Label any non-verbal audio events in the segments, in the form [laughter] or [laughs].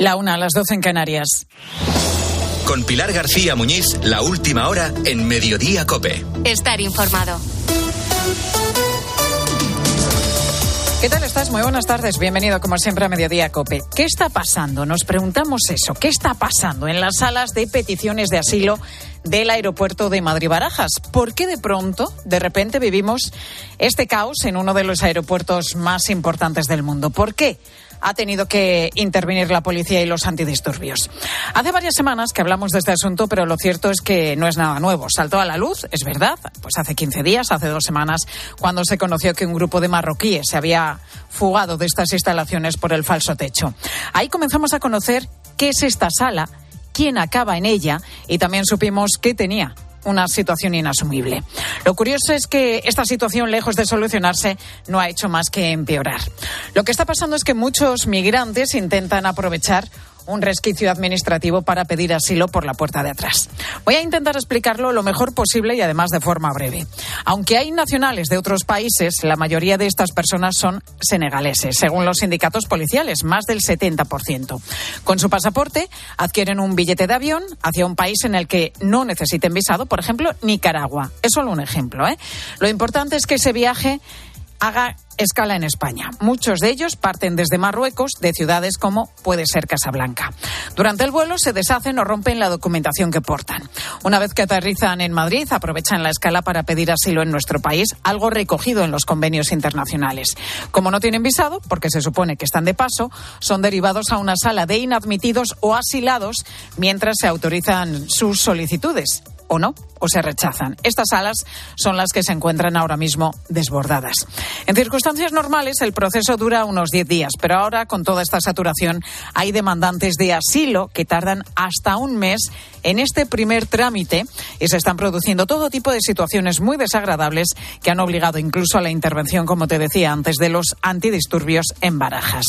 La una a las doce en Canarias. Con Pilar García Muñiz, la última hora en Mediodía Cope. Estar informado. ¿Qué tal estás? Muy buenas tardes. Bienvenido como siempre a Mediodía Cope. ¿Qué está pasando? Nos preguntamos eso. ¿Qué está pasando en las salas de peticiones de asilo del aeropuerto de Madrid-Barajas? ¿Por qué de pronto, de repente, vivimos este caos en uno de los aeropuertos más importantes del mundo? ¿Por qué? Ha tenido que intervenir la policía y los antidisturbios. Hace varias semanas que hablamos de este asunto, pero lo cierto es que no es nada nuevo. Saltó a la luz, es verdad, pues hace 15 días, hace dos semanas, cuando se conoció que un grupo de marroquíes se había fugado de estas instalaciones por el falso techo. Ahí comenzamos a conocer qué es esta sala, quién acaba en ella y también supimos qué tenía una situación inasumible. Lo curioso es que esta situación, lejos de solucionarse, no ha hecho más que empeorar. Lo que está pasando es que muchos migrantes intentan aprovechar un resquicio administrativo para pedir asilo por la puerta de atrás. Voy a intentar explicarlo lo mejor posible y además de forma breve. Aunque hay nacionales de otros países, la mayoría de estas personas son senegaleses, según los sindicatos policiales, más del 70%. Con su pasaporte adquieren un billete de avión hacia un país en el que no necesiten visado, por ejemplo, Nicaragua. Es solo un ejemplo. ¿eh? Lo importante es que ese viaje haga escala en España. Muchos de ellos parten desde Marruecos, de ciudades como puede ser Casablanca. Durante el vuelo se deshacen o rompen la documentación que portan. Una vez que aterrizan en Madrid, aprovechan la escala para pedir asilo en nuestro país, algo recogido en los convenios internacionales. Como no tienen visado, porque se supone que están de paso, son derivados a una sala de inadmitidos o asilados mientras se autorizan sus solicitudes o no, o se rechazan. Estas salas son las que se encuentran ahora mismo desbordadas. En circunstancias normales el proceso dura unos 10 días, pero ahora con toda esta saturación hay demandantes de asilo que tardan hasta un mes en este primer trámite y se están produciendo todo tipo de situaciones muy desagradables que han obligado incluso a la intervención, como te decía antes, de los antidisturbios en Barajas.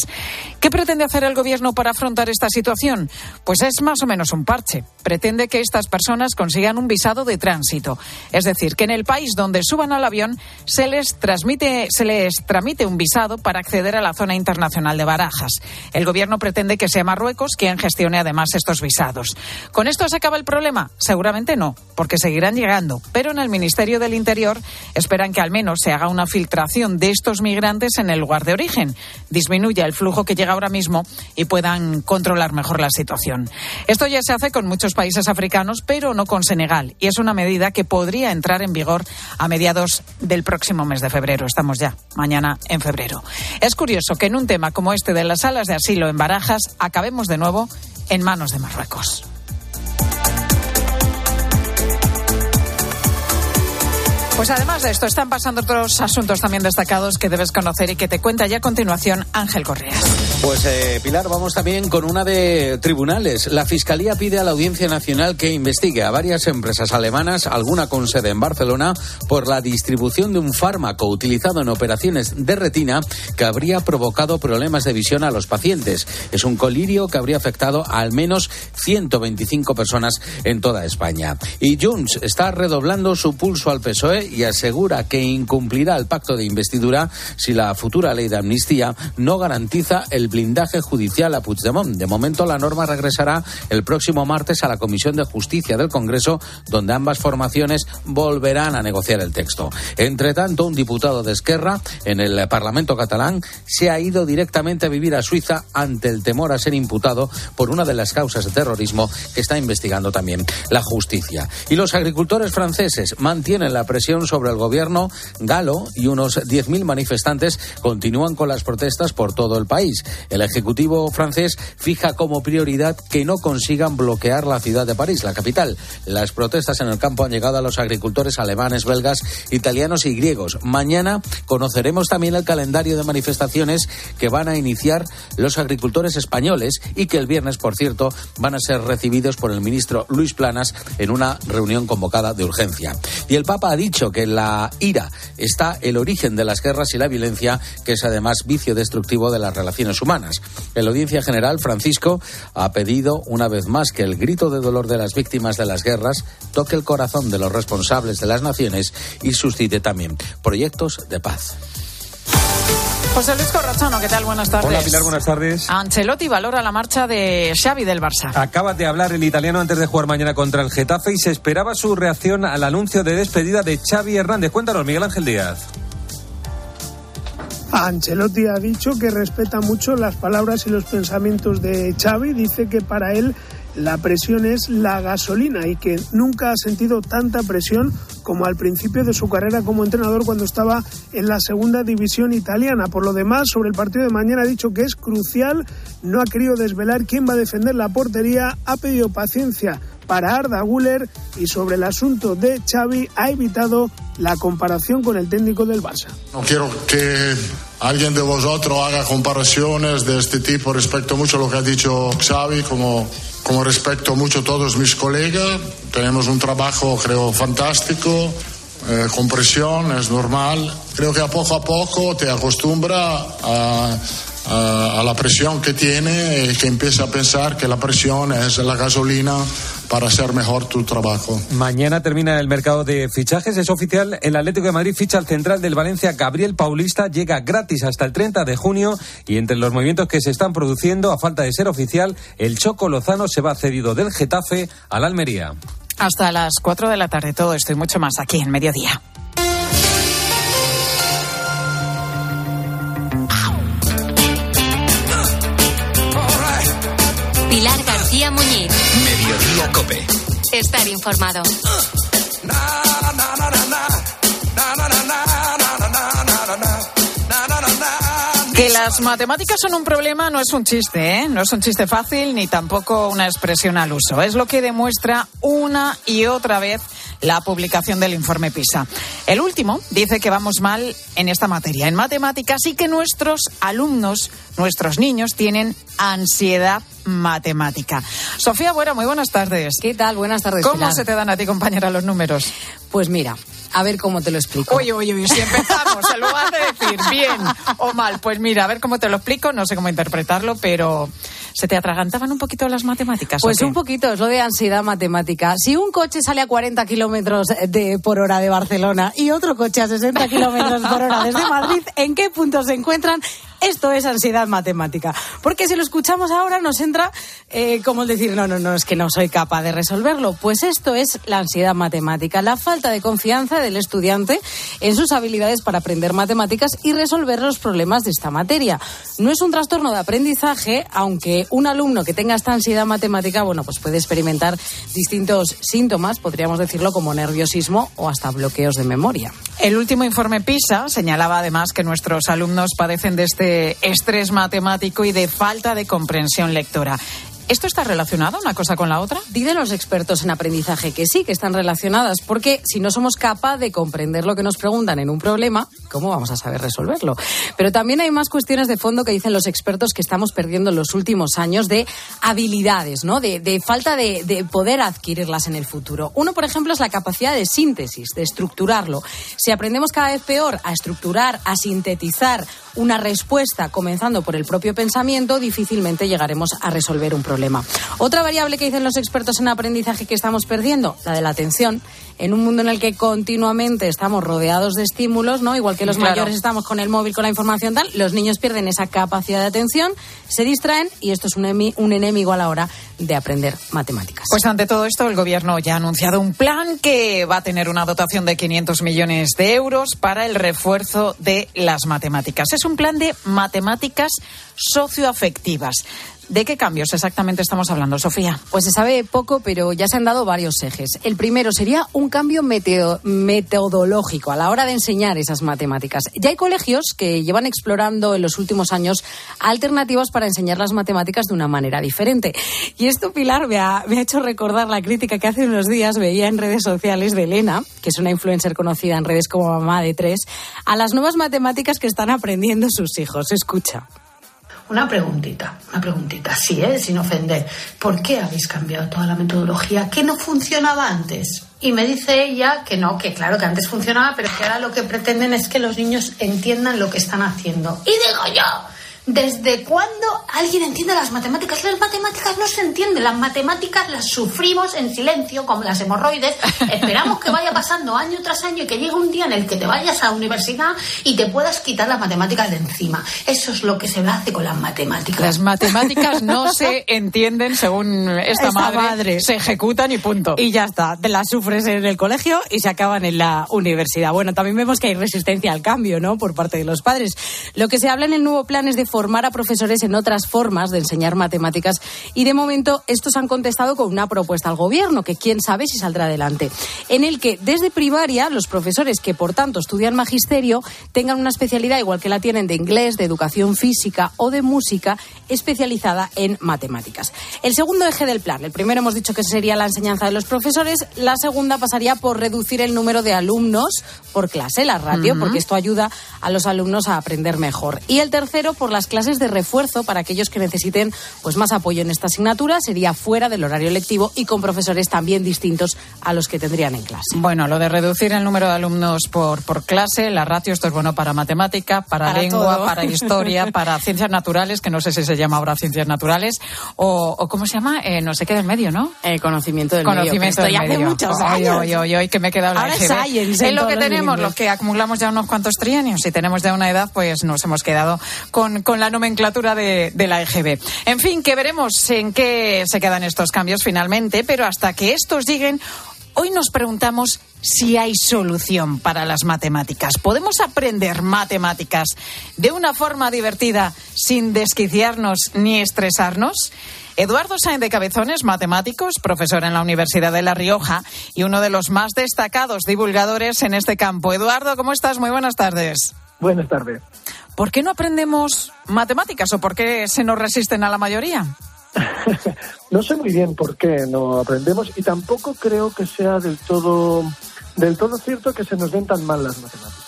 ¿Qué pretende hacer el Gobierno para afrontar esta situación? Pues es más o menos un parche. Pretende que estas personas consigan un visado de tránsito. Es decir, que en el país donde suban al avión se les, transmite, se les tramite un visado para acceder a la zona internacional de Barajas. El Gobierno pretende que sea Marruecos quien gestione además estos visados. ¿Con esto se acaba el problema? Seguramente no, porque seguirán llegando. Pero en el Ministerio del Interior esperan que al menos se haga una filtración de estos migrantes en el lugar de origen, disminuya el flujo que llega ahora mismo y puedan controlar mejor la situación. Esto ya se hace con muchos países africanos, pero no con Senegal. Y es una medida que podría entrar en vigor a mediados del próximo mes de febrero. Estamos ya mañana en febrero. Es curioso que en un tema como este de las salas de asilo en Barajas acabemos de nuevo en manos de Marruecos. Pues además de esto, están pasando otros asuntos también destacados que debes conocer y que te cuenta ya a continuación Ángel Correas. Pues eh, Pilar, vamos también con una de tribunales. La Fiscalía pide a la Audiencia Nacional que investigue a varias empresas alemanas, alguna con sede en Barcelona, por la distribución de un fármaco utilizado en operaciones de retina que habría provocado problemas de visión a los pacientes. Es un colirio que habría afectado a al menos 125 personas en toda España. Y Junts está redoblando su pulso al PSOE y asegura que incumplirá el pacto de investidura si la futura ley de amnistía no garantiza el blindaje judicial a Puigdemont. De momento, la norma regresará el próximo martes a la Comisión de Justicia del Congreso, donde ambas formaciones volverán a negociar el texto. Entre tanto, un diputado de Esquerra en el Parlamento catalán se ha ido directamente a vivir a Suiza ante el temor a ser imputado por una de las causas de terrorismo que está investigando también la justicia. Y los agricultores franceses mantienen la presión sobre el gobierno galo y unos 10.000 manifestantes continúan con las protestas por todo el país. El Ejecutivo francés fija como prioridad que no consigan bloquear la ciudad de París, la capital. Las protestas en el campo han llegado a los agricultores alemanes, belgas, italianos y griegos. Mañana conoceremos también el calendario de manifestaciones que van a iniciar los agricultores españoles y que el viernes, por cierto, van a ser recibidos por el ministro Luis Planas en una reunión convocada de urgencia. Y el Papa ha dicho que en la ira está el origen de las guerras y la violencia, que es además vicio destructivo de las relaciones humanas. En la audiencia general, Francisco ha pedido una vez más que el grito de dolor de las víctimas de las guerras toque el corazón de los responsables de las naciones y suscite también proyectos de paz. José Luis Corrochano, ¿qué tal? Buenas tardes. Hola Pilar, buenas tardes. Ancelotti valora la marcha de Xavi del Barça. Acaba de hablar el italiano antes de jugar mañana contra el Getafe y se esperaba su reacción al anuncio de despedida de Xavi Hernández. Cuéntanos, Miguel Ángel Díaz. Ancelotti ha dicho que respeta mucho las palabras y los pensamientos de Xavi. Dice que para él la presión es la gasolina y que nunca ha sentido tanta presión como al principio de su carrera como entrenador cuando estaba en la segunda división italiana. Por lo demás, sobre el partido de mañana ha dicho que es crucial, no ha querido desvelar quién va a defender la portería, ha pedido paciencia para Arda Guller y sobre el asunto de Xavi ha evitado la comparación con el técnico del Barça. No quiero que alguien de vosotros haga comparaciones de este tipo respecto mucho a lo que ha dicho Xavi, como, como respecto mucho a todos mis colegas. Tenemos un trabajo, creo, fantástico, eh, con presión, es normal. Creo que a poco a poco te acostumbra a, a, a la presión que tiene y que empieza a pensar que la presión es la gasolina para hacer mejor tu trabajo. Mañana termina el mercado de fichajes, es oficial. El Atlético de Madrid ficha al central del Valencia, Gabriel Paulista, llega gratis hasta el 30 de junio y entre los movimientos que se están produciendo, a falta de ser oficial, el Choco Lozano se va cedido del Getafe al Almería. Hasta las 4 de la tarde, todo esto y mucho más aquí en Mediodía. Estar informado. Que las matemáticas son un problema no es un chiste, ¿eh? No es un chiste fácil ni tampoco una expresión al uso. Es lo que demuestra una y otra vez la publicación del informe PISA. El último dice que vamos mal en esta materia, en matemáticas, y que nuestros alumnos, nuestros niños, tienen ansiedad matemática. Sofía Buera, muy buenas tardes. ¿Qué tal? Buenas tardes. ¿Cómo Pilar. se te dan a ti, compañera, los números? Pues mira, a ver cómo te lo explico. Oye, oye, oye, si empezamos, en lugar de decir bien o mal, pues mira, a ver cómo te lo explico, no sé cómo interpretarlo, pero ¿se te atragantaban un poquito las matemáticas? Pues un poquito, es lo de ansiedad matemática. Si un coche sale a 40 kilómetros de- por hora de Barcelona y otro coche a 60 kilómetros por hora desde Madrid, ¿en qué punto se encuentran? Esto es ansiedad matemática. Porque si lo escuchamos ahora nos entra eh, como el decir, no, no, no, es que no soy capaz de resolverlo. Pues esto es la ansiedad matemática, la falta de confianza del estudiante en sus habilidades para aprender matemáticas y resolver los problemas de esta materia. No es un trastorno de aprendizaje, aunque un alumno que tenga esta ansiedad matemática, bueno, pues puede experimentar distintos síntomas, podríamos decirlo como nerviosismo o hasta bloqueos de memoria. El último informe PISA señalaba además que nuestros alumnos padecen de este estrés matemático y de falta de comprensión lectora. ¿Esto está relacionado una cosa con la otra? Dicen los expertos en aprendizaje que sí, que están relacionadas, porque si no somos capaces de comprender lo que nos preguntan en un problema, ¿cómo vamos a saber resolverlo? Pero también hay más cuestiones de fondo que dicen los expertos que estamos perdiendo en los últimos años de habilidades, ¿no? De, falta de, de poder adquirirlas en el futuro. Uno, por ejemplo, es la capacidad de síntesis, de estructurarlo. Si aprendemos cada vez peor a estructurar, a sintetizar una respuesta comenzando por el propio pensamiento, difícilmente llegaremos a resolver un problema. Otra variable que dicen los expertos en aprendizaje que estamos perdiendo, la de la atención. En un mundo en el que continuamente estamos rodeados de estímulos, ¿no? Igual que los Claro. mayores estamos con el móvil, con la información tal, los niños pierden esa capacidad de atención, se distraen y esto es un, emi- un enemigo a la hora de aprender matemáticas. Pues ante todo esto, el Gobierno ya ha anunciado un plan que va a tener una dotación de 500 millones de euros para el refuerzo de las matemáticas. Es un plan de matemáticas socioafectivas. ¿De qué cambios exactamente estamos hablando, Sofía? Pues se sabe poco, pero ya se han dado varios ejes. El primero sería un cambio meteo- metodológico a la hora de enseñar esas matemáticas. Ya hay colegios que llevan explorando en los últimos años alternativas para enseñar las matemáticas de una manera diferente. Y esto, Pilar, me ha, me ha hecho recordar la crítica que hace unos días veía en redes sociales de Elena, que es una influencer conocida en redes como mamá de tres, a las nuevas matemáticas que están aprendiendo sus hijos. Escucha. Una preguntita, una preguntita, sí, ¿eh? sin ofender. ¿Por qué habéis cambiado toda la metodología que no funcionaba antes? Y me dice ella que no, que claro que antes funcionaba, pero que ahora lo que pretenden es que los niños entiendan lo que están haciendo. Y digo yo, ¿desde cuándo alguien entiende las matemáticas? Las matemáticas no se entiende. Las matemáticas las sufrimos en silencio, como las hemorroides. [laughs] Esperamos que vaya pasando año tras año y que llegue un día en el que te vayas a la universidad y te puedas quitar las matemáticas de encima. Eso es lo que se hace con las matemáticas. Las matemáticas no [laughs] se entienden según esta, Esta madre, madre. se ejecutan y punto. Y ya está, te las sufres en el colegio y se acaban en la universidad. Bueno, también vemos que hay resistencia al cambio, ¿no? Por parte de los padres. Lo que se habla en el nuevo plan es de formar a profesores en otras formas de enseñar matemáticas y de momento estos han contestado con una propuesta al gobierno, que quién sabe si saldrá adelante, en el que desde primaria los profesores que por tanto estudian magisterio tengan una especialidad igual que la tienen de inglés, de educación física o de música especializada en matemáticas. El segundo eje del plan, el primero hemos dicho que sería la enseñanza de los profesores, la segunda pasaría por reducir el número de alumnos por clase, la ratio, porque esto ayuda a los alumnos a aprender mejor. Y el tercero por las clases de refuerzo para aquellos que necesiten pues más apoyo en esta asignatura, sería fuera del horario lectivo y con profesores también distintos a los que tendrían en clase. Bueno, lo de reducir el número de alumnos por, por clase, la ratio, esto es bueno para matemática, para, Para lengua, todo. para historia, [laughs] para ciencias naturales, que no sé si se llama ahora ciencias naturales, o, o ¿cómo se llama? Eh, no sé qué del medio, ¿no? El conocimiento del medio, Conocimiento del ya hace medio. muchos Ay, años. ay, ay, ay, que me he quedado en la es science Es lo que tenemos, los que acumulamos ya unos cuantos trienios y tenemos ya una edad, pues nos hemos quedado con, con la nomenclatura de, de la EGB. En fin, que veremos en qué se quedan estos cambios finalmente, pero hasta que estos lleguen, hoy nos preguntamos si hay solución para las matemáticas. ¿Podemos aprender matemáticas de una forma divertida sin desquiciarnos ni estresarnos? Eduardo Sainz de Cabezones, matemáticos, profesor en la Universidad de La Rioja y uno de los más destacados divulgadores en este campo. Eduardo, ¿cómo estás? Muy buenas tardes. Buenas tardes. ¿Por qué no aprendemos matemáticas o por qué se nos resisten a la mayoría? [laughs] no sé muy bien por qué no aprendemos y tampoco creo que sea del todo del todo cierto que se nos den tan mal las matemáticas.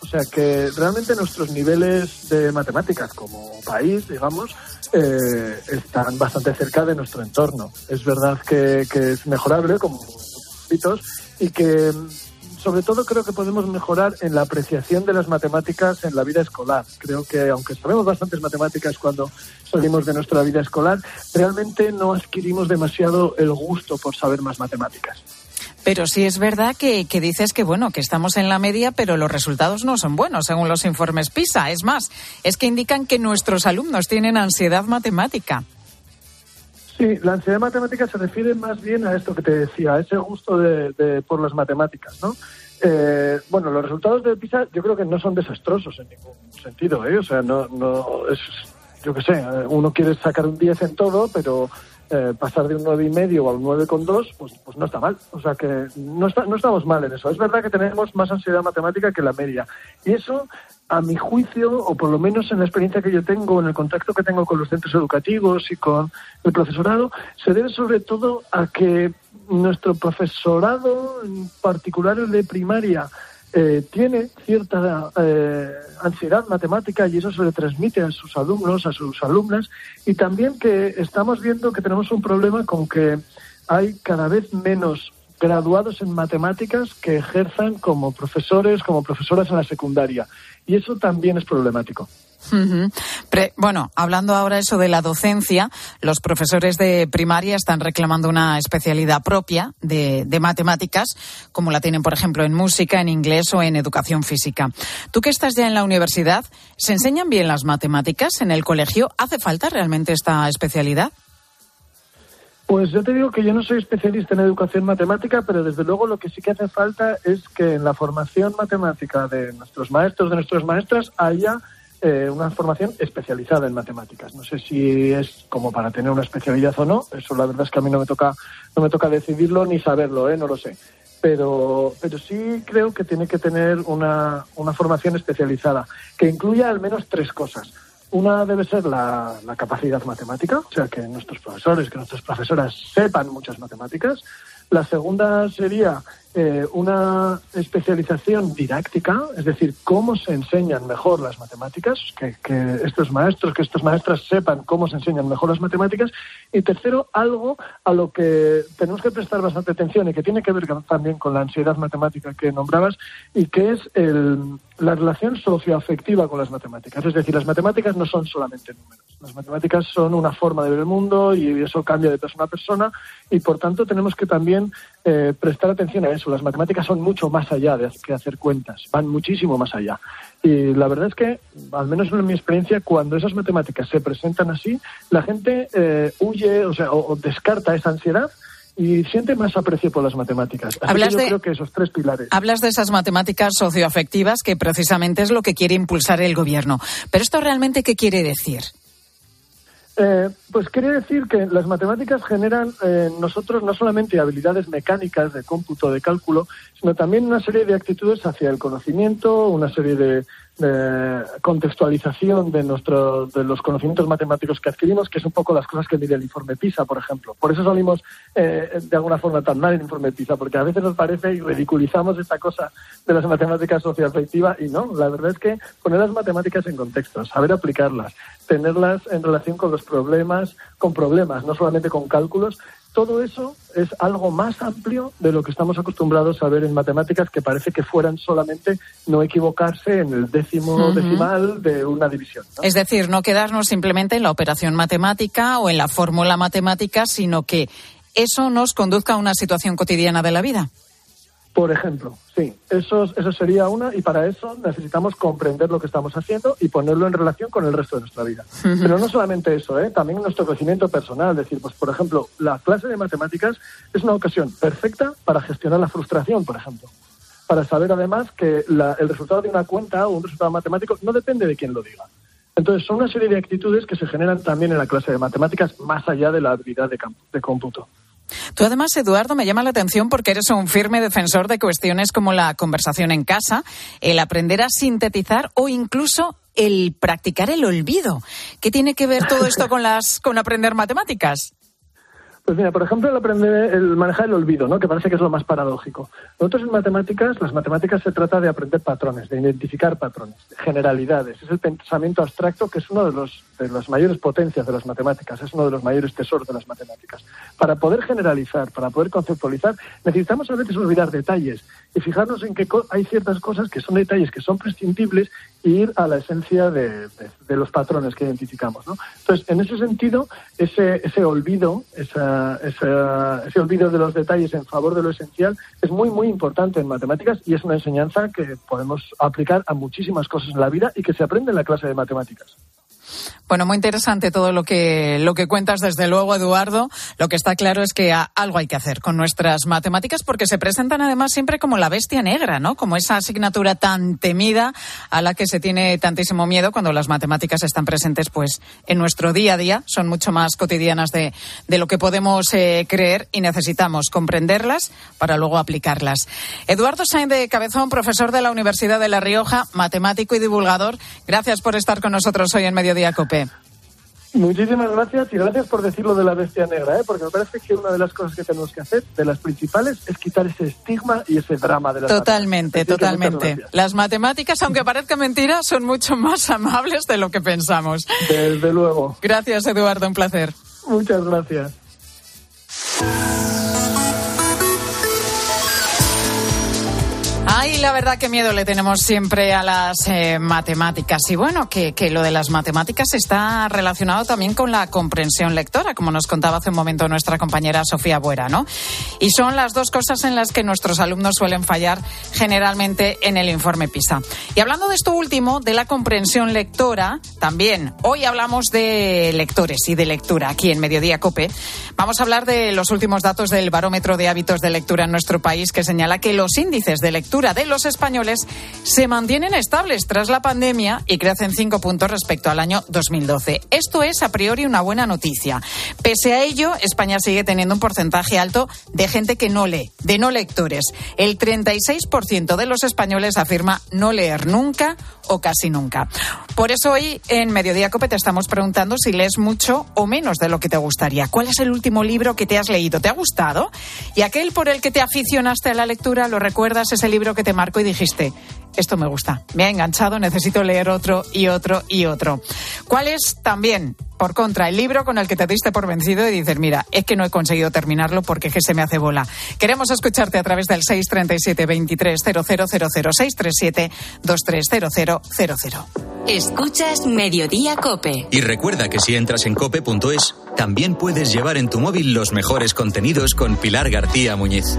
O sea que realmente nuestros niveles de matemáticas como país, digamos, eh, están bastante cerca de nuestro entorno. Es verdad que, que es mejorable, como hitos, y que sobre todo creo que podemos mejorar en la apreciación de las matemáticas en la vida escolar. Creo que aunque sabemos bastantes matemáticas cuando salimos de nuestra vida escolar, realmente no adquirimos demasiado el gusto por saber más matemáticas. Pero sí es verdad que, que, dices que bueno, que estamos en la media, pero los resultados no son buenos según los informes PISA. Es más, es que indican que nuestros alumnos tienen ansiedad matemática. Sí, la ansiedad matemática se refiere más bien a esto que te decía, a ese gusto de, de por las matemáticas, ¿no? Eh, bueno, los resultados de PISA yo creo que no son desastrosos en ningún sentido, ¿eh? O sea, no, no es, yo qué sé, uno quiere sacar un 10 en todo, pero eh, pasar de un nueve y medio a un 9,2, pues, pues no está mal. O sea que no, está, no estamos mal en eso. Es verdad que tenemos más ansiedad matemática que la media. Y eso, a mi juicio, o por lo menos en la experiencia que yo tengo, en el contacto que tengo con los centros educativos y con el profesorado, se debe sobre todo a que nuestro profesorado, en particular el de primaria, eh, tiene cierta eh, ansiedad matemática y eso se le transmite a sus alumnos, a sus alumnas, y también que estamos viendo que tenemos un problema con que hay cada vez menos graduados en matemáticas que ejerzan como profesores, como profesoras en la secundaria. Y eso también es problemático. Pre bueno, hablando ahora eso de la docencia, los profesores de primaria están reclamando una especialidad propia de, de, matemáticas, como la tienen, por ejemplo, en música, en inglés o en educación física. Tú que estás ya en la universidad, ¿se enseñan bien las matemáticas en el colegio? ¿Hace falta realmente esta especialidad? Pues yo te digo que yo no soy especialista en educación matemática, pero desde luego lo que sí que hace falta es que en la formación matemática de nuestros maestros, de nuestras maestras, haya eh, una formación especializada en matemáticas. No sé si es como para tener una especialidad o no. Eso la verdad es que a mí no me toca, no me toca decidirlo ni saberlo, ¿eh? no lo sé. Pero, pero sí creo que tiene que tener una, una formación especializada que incluya al menos tres cosas. Una debe ser la, la, capacidad matemática, o sea, que nuestros profesores, que nuestras profesoras sepan muchas matemáticas. La segunda sería eh, una especialización didáctica, es decir, cómo se enseñan mejor las matemáticas, que, que, estos maestros, que estas maestras sepan cómo se enseñan mejor las matemáticas. Y tercero, algo a lo que tenemos que prestar bastante atención y que tiene que ver también con la ansiedad matemática que nombrabas, y que es el, la relación socioafectiva con las matemáticas. Es decir, las matemáticas no son solamente números. Las matemáticas son una forma de ver el mundo y eso cambia de persona a persona y por tanto tenemos que también eh, prestar atención a eso. Las matemáticas son mucho más allá de que hacer cuentas, van muchísimo más allá. Y la verdad es que, al menos en mi experiencia, cuando esas matemáticas se presentan así, la gente eh, huye, o sea, o, descarta esa ansiedad y siente más aprecio por las matemáticas. Así hablas que yo de, creo que esos tres pilares. Hablas de esas matemáticas socioafectivas que precisamente es lo que quiere impulsar el gobierno. Pero esto realmente qué quiere decir? Eh, pues quiere decir que las matemáticas generan en eh, nosotros no solamente habilidades mecánicas de cómputo, de cálculo, sino también una serie de actitudes hacia el conocimiento, una serie de, de contextualización de, nuestro, de los conocimientos matemáticos que adquirimos, que es un poco las cosas que mide el informe PISA, por ejemplo. Por eso salimos eh, de alguna forma tan mal el informe PISA, porque a veces nos parece y ridiculizamos esta cosa de las matemáticas socioafectivas y no, la verdad es que poner las matemáticas en contexto, saber aplicarlas, tenerlas en relación con los problemas, con problemas, no solamente con cálculos, todo eso es algo más amplio de lo que estamos acostumbrados a ver en matemáticas, que parece que fueran solamente no equivocarse en el décimo uh -huh. decimal de una división. ¿no? Es decir, no quedarnos simplemente en la operación matemática o en la fórmula matemática, sino que eso nos conduzca a una situación cotidiana de la vida. Por ejemplo, sí, eso, eso sería una y para eso necesitamos comprender lo que estamos haciendo y ponerlo en relación con el resto de nuestra vida. Uh -huh. Pero no solamente eso, ¿eh? también nuestro crecimiento personal. Es decir, pues por ejemplo, la clase de matemáticas es una ocasión perfecta para gestionar la frustración, por ejemplo. Para saber además que la, el resultado de una cuenta o un resultado matemático no depende de quién lo diga. Entonces, son una serie de actitudes que se generan también en la clase de matemáticas más allá de la habilidad de, de cómputo. Tú además, Eduardo, me llama la atención porque eres un firme defensor de cuestiones como la conversación en casa, el aprender a sintetizar o incluso el practicar el olvido. ¿Qué tiene que ver todo esto con las con aprender matemáticas? Pues mira, por ejemplo, el aprender, el manejar el olvido, ¿no? Que parece que es lo más paradójico. Nosotros en matemáticas, las matemáticas se trata de aprender patrones, de identificar patrones, de generalidades. Es el pensamiento abstracto que es uno de los de las mayores potencias de las matemáticas, es uno de los mayores tesoros de las matemáticas. Para poder generalizar, para poder conceptualizar, necesitamos a veces olvidar detalles y fijarnos en que hay ciertas cosas que son detalles que son prescindibles e ir a la esencia de, de, de los patrones que identificamos. ¿no? Entonces, en ese sentido, ese, ese olvido, esa, esa, ese olvido de los detalles en favor de lo esencial es muy, muy importante en matemáticas y es una enseñanza que podemos aplicar a muchísimas cosas en la vida y que se aprende en la clase de matemáticas. Bueno, muy interesante todo lo que, lo que cuentas, desde luego, Eduardo. Lo que está claro es que algo hay que hacer con nuestras matemáticas porque se presentan además siempre como la bestia negra, ¿no? Como esa asignatura tan temida a la que se tiene tantísimo miedo cuando las matemáticas están presentes, pues, en nuestro día a día. Son mucho más cotidianas de, de lo que podemos eh, creer y necesitamos comprenderlas para luego aplicarlas. Eduardo Sainz de Cabezón, profesor de la Universidad de La Rioja, matemático y divulgador. Gracias por estar con nosotros hoy en Mediodía Cope. Muchísimas gracias y gracias por decirlo de la bestia negra, ¿eh? porque me parece que una de las cosas que tenemos que hacer, de las principales, es quitar ese estigma y ese drama de las Totalmente, totalmente. Las matemáticas, aunque parezca mentira, son mucho más [laughs] amables de lo que pensamos. Desde luego. Gracias, Eduardo, un placer. Muchas gracias. Ay, la verdad que miedo le tenemos siempre a las eh, matemáticas. Y bueno, que, que, lo de las matemáticas está relacionado también con la comprensión lectora, como nos contaba hace un momento nuestra compañera Sofía Buera, ¿no? Y son las dos cosas en las que nuestros alumnos suelen fallar generalmente en el informe PISA. Y hablando de esto último, de la comprensión lectora, también hoy hablamos de lectores y de lectura aquí en Mediodía Cope. Vamos a hablar de los últimos datos del barómetro de hábitos de lectura en nuestro país que señala que los índices de lectura de los españoles se mantienen estables tras la pandemia y crecen cinco puntos respecto al año 2012. Esto es a priori una buena noticia. Pese a ello, España sigue teniendo un porcentaje alto de gente que no lee, de no lectores. El 36% de los españoles afirma no leer nunca o casi nunca. Por eso hoy en Mediodía Cope te estamos preguntando si lees mucho o menos de lo que te gustaría. ¿Cuál es el último libro que te has leído? ¿Te ha gustado? Y aquel por el que te aficionaste a la lectura, ¿lo recuerdas? Ese libro que te marcó y dijiste, esto me gusta, me ha enganchado, necesito leer otro y otro y otro. ¿Cuál es también, por contra, el libro con el que te diste por vencido y dices, mira, es que no he conseguido terminarlo porque es que se me hace bola? Queremos escucharte a través del 637 23 637 230000. Escuchas Mediodía Cope. Y recuerda que si entras en cope.es, también puedes llevar en tu móvil los mejores contenidos con Pilar García Muñiz.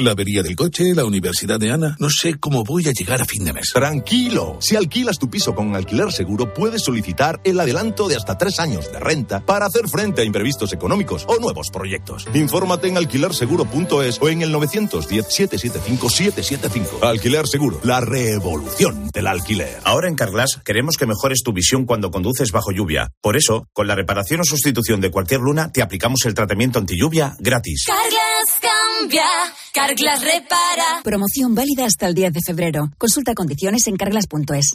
La avería del coche, la universidad de Ana. No sé cómo voy a llegar a fin de mes. Tranquilo. Si alquilas tu piso con alquiler seguro, puedes solicitar el adelanto de hasta tres años de renta para hacer frente a imprevistos económicos o nuevos proyectos. Infórmate en alquilerseguro.es o en el 910-775-775. Alquiler Seguro, la revolución del alquiler. Ahora en Carglass queremos que mejores tu visión cuando conduces bajo lluvia. Por eso, con la reparación o sustitución de cualquier luna, te aplicamos el tratamiento anti lluvia gratis. Carglass cambia, Carglass repara. Promoción válida hasta el 10 de febrero. Consulta condiciones en carglass.es.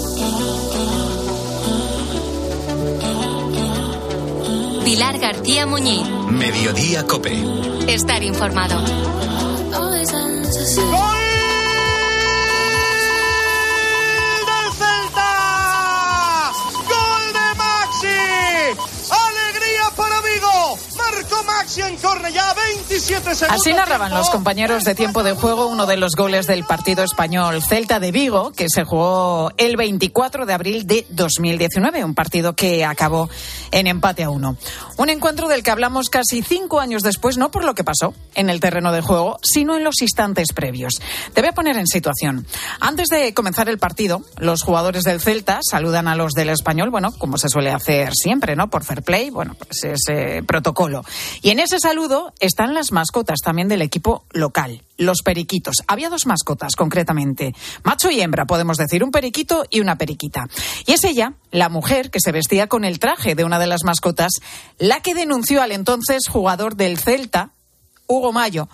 Pilar García Muñiz. Mediodía Cope. Estar informado. ¡Gol del Celta! ¡Gol de Maxi! ¡Alegría para Vigo! Marco Maxi en Cornellá, 27 segundos. Así narraban los compañeros de tiempo de juego uno de los goles del partido español Celta de Vigo, que se jugó el 24 de abril de 2019, un partido que acabó en empate a uno. Un encuentro del que hablamos casi cinco años después, no por lo que pasó en el terreno de juego, sino en los instantes previos. Te voy a poner en situación. Antes de comenzar el partido, los jugadores del Celta saludan a los del español, bueno, como se suele hacer siempre, ¿no? Por fair play, bueno, pues ese protocolo. Y en ese saludo están las mascotas también del equipo local, los periquitos. Había dos mascotas, concretamente, macho y hembra, podemos decir, un periquito y una periquita. Y es ella, la mujer que se vestía con el traje de una de las mascotas, la que denunció al entonces jugador del Celta, Hugo Mayo,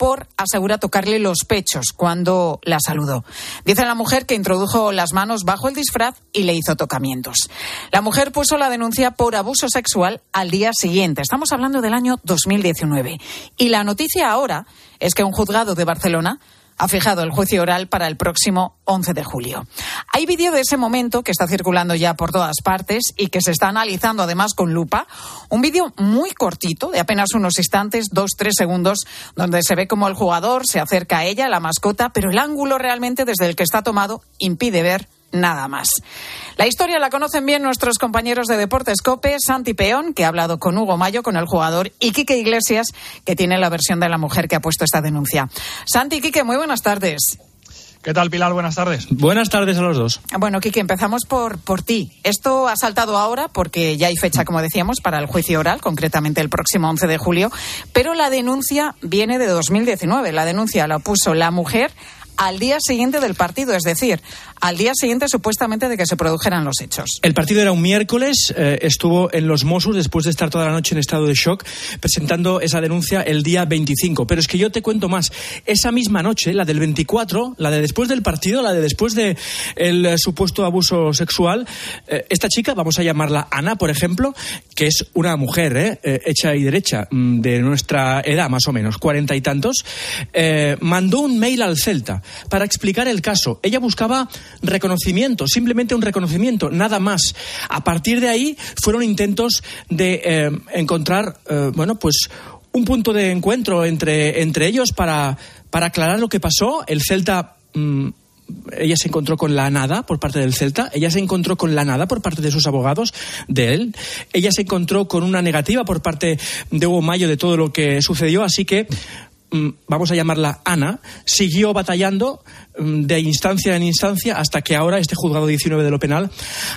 por, asegura, tocarle los pechos cuando la saludó. Dice la mujer que introdujo las manos bajo el disfraz y le hizo tocamientos. La mujer puso la denuncia por abuso sexual al día siguiente. Estamos hablando del año 2019. Y la noticia ahora es que un juzgado de Barcelona ha fijado el juicio oral para el próximo 11 de julio. Hay vídeo de ese momento que está circulando ya por todas partes y que se está analizando además con lupa. Un vídeo muy cortito, de apenas unos instantes, dos, tres segundos, donde se ve como el jugador se acerca a ella, la mascota, pero el ángulo realmente desde el que está tomado impide ver nada más. La historia la conocen bien nuestros compañeros de Deportes Cope, Santi Peón, que ha hablado con Hugo Mayo, con el jugador, y Quique Iglesias, que tiene la versión de la mujer que ha puesto esta denuncia. Santi y Quique, muy buenas tardes. ¿Qué tal, Pilar? Buenas tardes. Buenas tardes a los dos. Bueno, Kiki, empezamos por, por ti. Esto ha saltado ahora porque ya hay fecha, como decíamos, para el juicio oral, concretamente el próximo 11 de julio, pero la denuncia viene de 2019. La denuncia la puso la mujer al día siguiente del partido, es decir, al día siguiente supuestamente de que se produjeran los hechos. El partido era un miércoles, eh, estuvo en los Mossos después de estar toda la noche en estado de shock, presentando esa denuncia el día 25. Pero es que yo te cuento más. Esa misma noche, la del 24, la de después del partido, la de después del el eh, supuesto abuso sexual, eh, esta chica, vamos a llamarla Ana, por ejemplo, que es una mujer eh, hecha y derecha mm, de nuestra edad, más o menos, cuarenta y tantos, mandó un mail al Celta para explicar el caso. Ella buscaba reconocimiento, simplemente un reconocimiento, nada más. A partir de ahí fueron intentos de encontrar, bueno, pues un punto de encuentro entre, entre ellos para, para aclarar lo que pasó. El Celta mm, ella se encontró con la nada por parte del Celta, ella se encontró con la nada por parte de sus abogados, de él, ella se encontró con una negativa por parte de Hugo Mayo de todo lo que sucedió, así que vamos a llamarla Ana, siguió batallando Mm, de instancia en instancia hasta que ahora este juzgado 19 de lo penal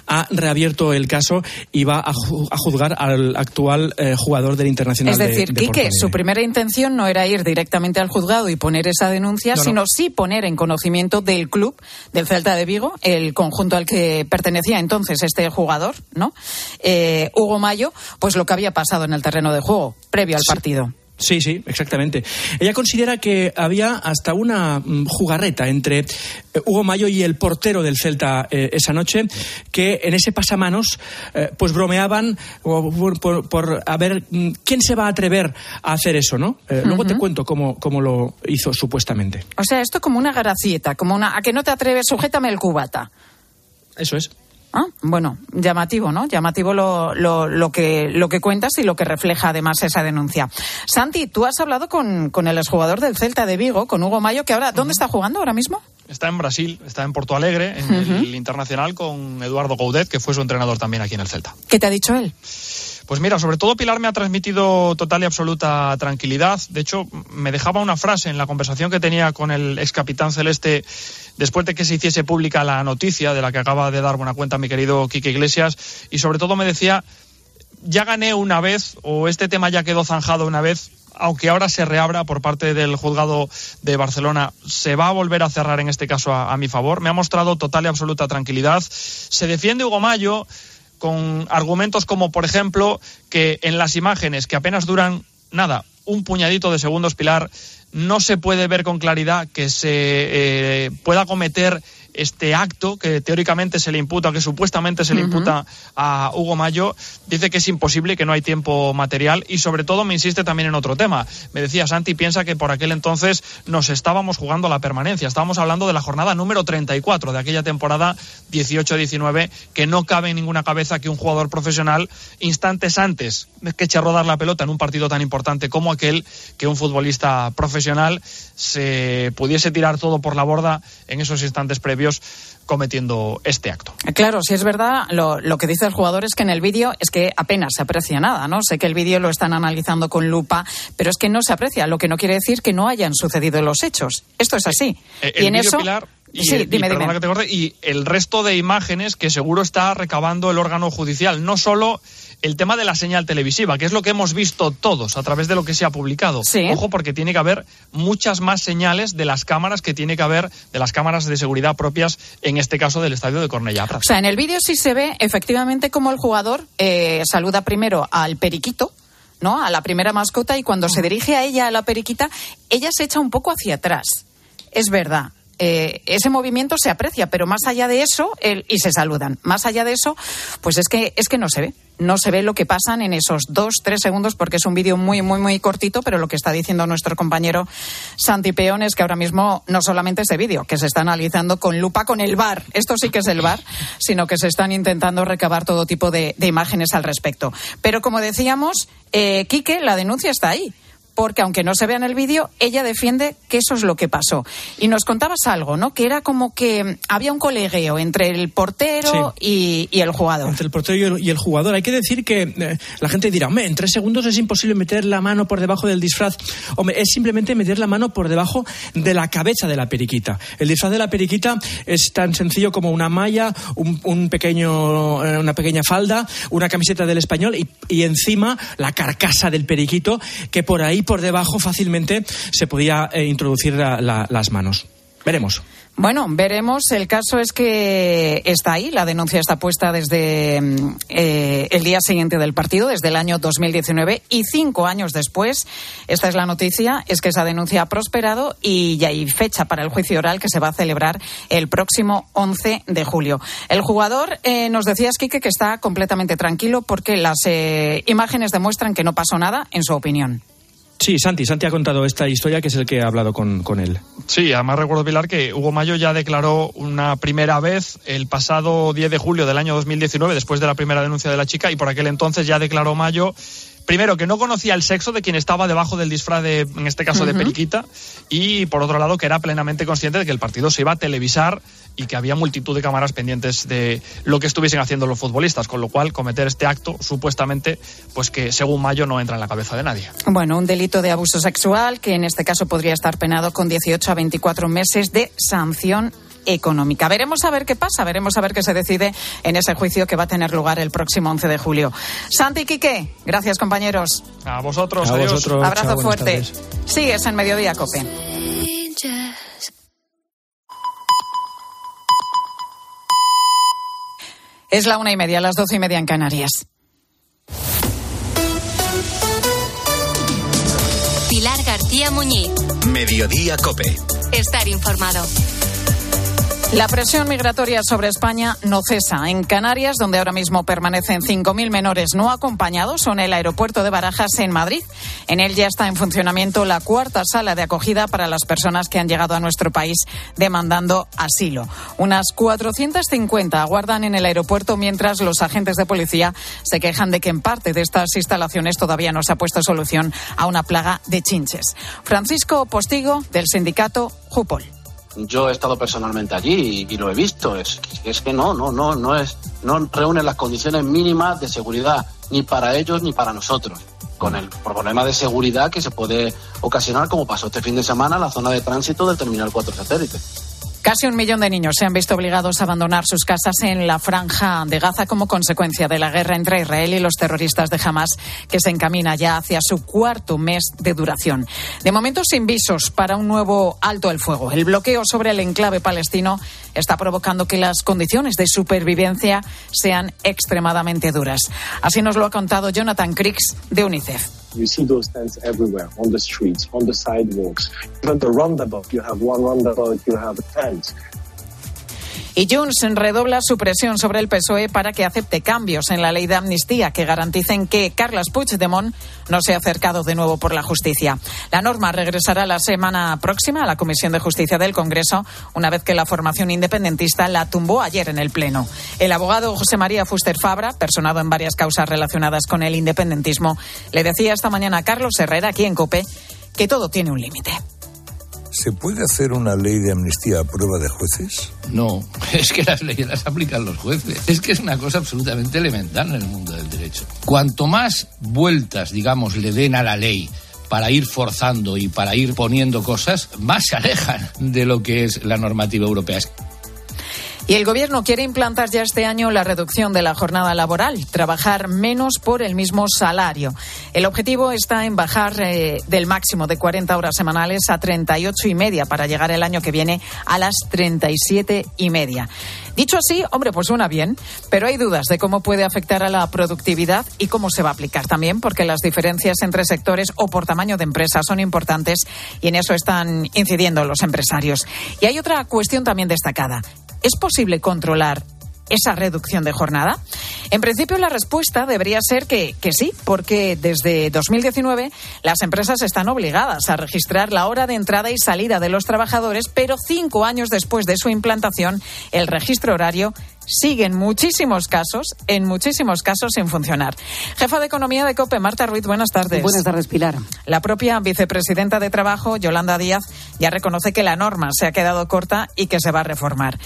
ha reabierto el caso y va a, juzgar al actual eh, jugador del Internacional. Es decir, de, Quique, su primera intención no era ir directamente al juzgado y poner esa denuncia, sino sí poner en conocimiento del club del Celta de Vigo, el conjunto al que pertenecía entonces este jugador, ¿no? Eh, Hugo Mayo, pues lo que había pasado en el terreno de juego previo al partido. Sí, sí, exactamente. Ella considera que había hasta una mm, jugarreta entre eh, Hugo Mayo y el portero del Celta eh, esa noche, que en ese pasamanos eh, pues bromeaban por, por, a ver mm, quién se va a atrever a hacer eso, ¿no? Luego te cuento cómo, cómo, lo hizo supuestamente. O sea, esto como una gracieta, como una... A que no te atreves, sujétame el cubata. Eso es. Ah, bueno, llamativo, ¿no? Llamativo lo, lo, lo, que, lo que cuentas y lo que refleja además esa denuncia. Santi, tú has hablado con, con el exjugador del Celta de Vigo, con Hugo Mayo, que ahora, ¿dónde está jugando ahora mismo? Está en Brasil, está en Porto Alegre, en el Internacional, con Eduardo Goudet, que fue su entrenador también aquí en el Celta. ¿Qué te ha dicho él? Pues mira, sobre todo Pilar me ha transmitido total y absoluta tranquilidad. De hecho, me dejaba una frase en la conversación que tenía con el ex capitán celeste después de que se hiciese pública la noticia de la que acaba de dar buena cuenta mi querido Quique Iglesias. Y sobre todo me decía, ya gané una vez o este tema ya quedó zanjado una vez. Aunque ahora se reabra por parte del juzgado de Barcelona, se va a volver a cerrar en este caso a, a mi favor. Me ha mostrado total y absoluta tranquilidad. Se defiende Hugo Mayo, con argumentos como, por ejemplo, que en las imágenes que apenas duran nada, un puñadito de segundos, Pilar, no se puede ver con claridad que se eh, pueda cometer este acto que teóricamente se le imputa, que supuestamente se le imputa a Hugo Mayo, dice que es imposible, que no hay tiempo material y sobre todo me insiste también en otro tema. Me decía Santi, piensa que por aquel entonces nos estábamos jugando la permanencia. Estábamos hablando de la jornada número 34 de aquella temporada 18-19, que no cabe en ninguna cabeza que un jugador profesional, instantes antes que eche a rodar la pelota en un partido tan importante como aquel, que un futbolista profesional se pudiese tirar todo por la borda en esos instantes previos cometiendo este acto. Claro, si es verdad, lo, lo, que dice el jugador es que en el vídeo es que apenas se aprecia nada, ¿no? Sé que el vídeo lo están analizando con lupa, pero es que no se aprecia, lo que no quiere decir que no hayan sucedido los hechos. Esto es así. Eh, y en eso... y, sí, dime, dime. Que te y el resto de imágenes que seguro está recabando el órgano judicial, no solo el tema de la señal televisiva, que es lo que hemos visto todos a través de lo que se ha publicado. Ojo, porque tiene que haber muchas más señales de las cámaras que tiene que haber, de las cámaras de seguridad propias, en este caso del estadio de Cornellà. O sea, en el vídeo sí se ve efectivamente como el jugador eh, saluda primero al periquito, ¿no? A la primera mascota y cuando se dirige a ella, a la periquita, ella se echa un poco hacia atrás. Es verdad. Eh, ese movimiento se aprecia, pero más allá de eso, y se saludan. Más allá de eso, pues es que, es que no se ve. No se ve lo que pasan en esos dos, tres segundos, porque es un vídeo muy, muy, muy cortito, pero lo que está diciendo nuestro compañero Santi Peón es que ahora mismo no solamente ese vídeo, que se está analizando con lupa con el VAR, esto sí que es el VAR, sino que se están intentando recabar todo tipo de, imágenes al respecto. Pero como decíamos, eh, Quique, la denuncia está ahí porque aunque no se vea en el vídeo, ella defiende que eso es lo que pasó. Y nos contabas algo, ¿no? Que era como que había un colegueo entre el portero y, el jugador. Entre el portero y el, jugador. Hay que decir que eh, la gente dirá, hombre, en tres segundos es imposible meter la mano por debajo del disfraz. Hombre, es simplemente meter la mano por debajo de la cabeza de la periquita. El disfraz de la periquita es tan sencillo como una malla, un, pequeño, eh, una pequeña falda, una camiseta del español y, y encima la carcasa del periquito que por ahí por debajo fácilmente se podía eh, introducir las manos. Veremos. Bueno, veremos. El caso es que está ahí. La denuncia está puesta desde mm, eh, el día siguiente del partido, desde el año 2019. Y cinco años después, esta es la noticia, es que esa denuncia ha prosperado y ya hay fecha para el juicio oral que se va a celebrar el próximo 11 de julio. El jugador, eh, nos decías, Quique, que está completamente tranquilo porque las imágenes demuestran que no pasó nada, en su opinión. Sí, Santi, Santi ha contado esta historia que es el que ha hablado con, con él. Sí, además recuerdo, Pilar, que Hugo Mayo ya declaró una primera vez el pasado 10 de julio del año 2019, después de la primera denuncia de la chica, y por aquel entonces ya declaró Mayo primero, que no conocía el sexo de quien estaba debajo del disfraz de, en este caso, de Periquita, y por otro lado, que era plenamente consciente de que el partido se iba a televisar y que había multitud de cámaras pendientes de lo que estuviesen haciendo los futbolistas, con lo cual cometer este acto, supuestamente, pues que según Mayo no entra en la cabeza de nadie. Bueno, un delito de abuso sexual que en este caso podría estar penado con 18 a 24 meses de sanción económica. Veremos a ver qué pasa, veremos a ver qué se decide en ese juicio que va a tener lugar el próximo 11 de julio. Santi Quique, gracias compañeros. A vosotros, A adiós. vosotros. Abrazo Chao, fuerte. Sigues en Mediodía Cope. Es la una y media, las doce y media en Canarias. Pilar García Muñiz. Mediodía Cope. Estar informado. La presión migratoria sobre España no cesa. En Canarias, donde ahora mismo permanecen 5.000 menores no acompañados, son el aeropuerto de Barajas en Madrid. En él ya está en funcionamiento la cuarta sala de acogida para las personas que han llegado a nuestro país demandando asilo. Unas 450 aguardan en el aeropuerto mientras los agentes de policía se quejan de que en parte de estas instalaciones todavía no se ha puesto solución a una plaga de chinches. Francisco Postigo, del sindicato Jupol. Yo he estado personalmente allí y, lo he visto. Es, que no, no, no, no es, no reúne las condiciones mínimas de seguridad ni para ellos ni para nosotros. Con el problema de seguridad que se puede ocasionar, como pasó este fin de semana, en la zona de tránsito del Terminal 4 Satélite. Casi un millón de niños se han visto obligados a abandonar sus casas en la franja de Gaza como consecuencia de la guerra entre Israel y los terroristas de Hamas, que se encamina ya hacia su cuarto mes de duración. De momento sin visos para un nuevo alto el fuego. El bloqueo sobre el enclave palestino está provocando que las condiciones de supervivencia sean extremadamente duras. Así nos lo ha contado Jonathan Cricks de UNICEF. You see those tents everywhere, on the streets, on the sidewalks. Even the roundabout, you have one roundabout, you have a tent. Y Junts redobla su presión sobre el PSOE para que acepte cambios en la ley de amnistía que garanticen que Carles Puigdemont no sea acercado de nuevo por la justicia. La norma regresará la semana próxima a la Comisión de Justicia del Congreso, una vez que la formación independentista la tumbó ayer en el Pleno. El abogado José María Fuster Fabra, personado en varias causas relacionadas con el independentismo, le decía esta mañana a Carlos Herrera, aquí en COPE, que todo tiene un límite. ¿Se puede hacer una ley de amnistía a prueba de jueces? No, [laughs] es que las leyes las aplican los jueces. Es que es una cosa absolutamente elemental en el mundo del derecho. Cuanto más vueltas, digamos, le den a la ley para ir forzando y para ir poniendo cosas, más se alejan de lo que es la normativa europea. Y el Gobierno quiere implantar ya este año la reducción de la jornada laboral, trabajar menos por el mismo salario. El objetivo está en bajar eh, del máximo de 40 horas semanales a 38 y media para llegar el año que viene a las 37 y media. Dicho así, hombre, pues suena bien, pero hay dudas de cómo puede afectar a la productividad y cómo se va a aplicar también, porque las diferencias entre sectores o por tamaño de empresa son importantes y en eso están incidiendo los empresarios. Y hay otra cuestión también destacada. ¿Es posible controlar esa reducción de jornada? En principio, la respuesta debería ser que, que, sí, porque desde 2019 las empresas están obligadas a registrar la hora de entrada y salida de los trabajadores, pero cinco años después de su implantación, el registro horario sigue en muchísimos casos, en muchísimos casos sin funcionar. Jefa de Economía de COPE, Marta Ruiz, buenas tardes. Buenas tardes, Pilar. La propia vicepresidenta de Trabajo, Yolanda Díaz, ya reconoce que la norma se ha quedado corta y que se va a reformar.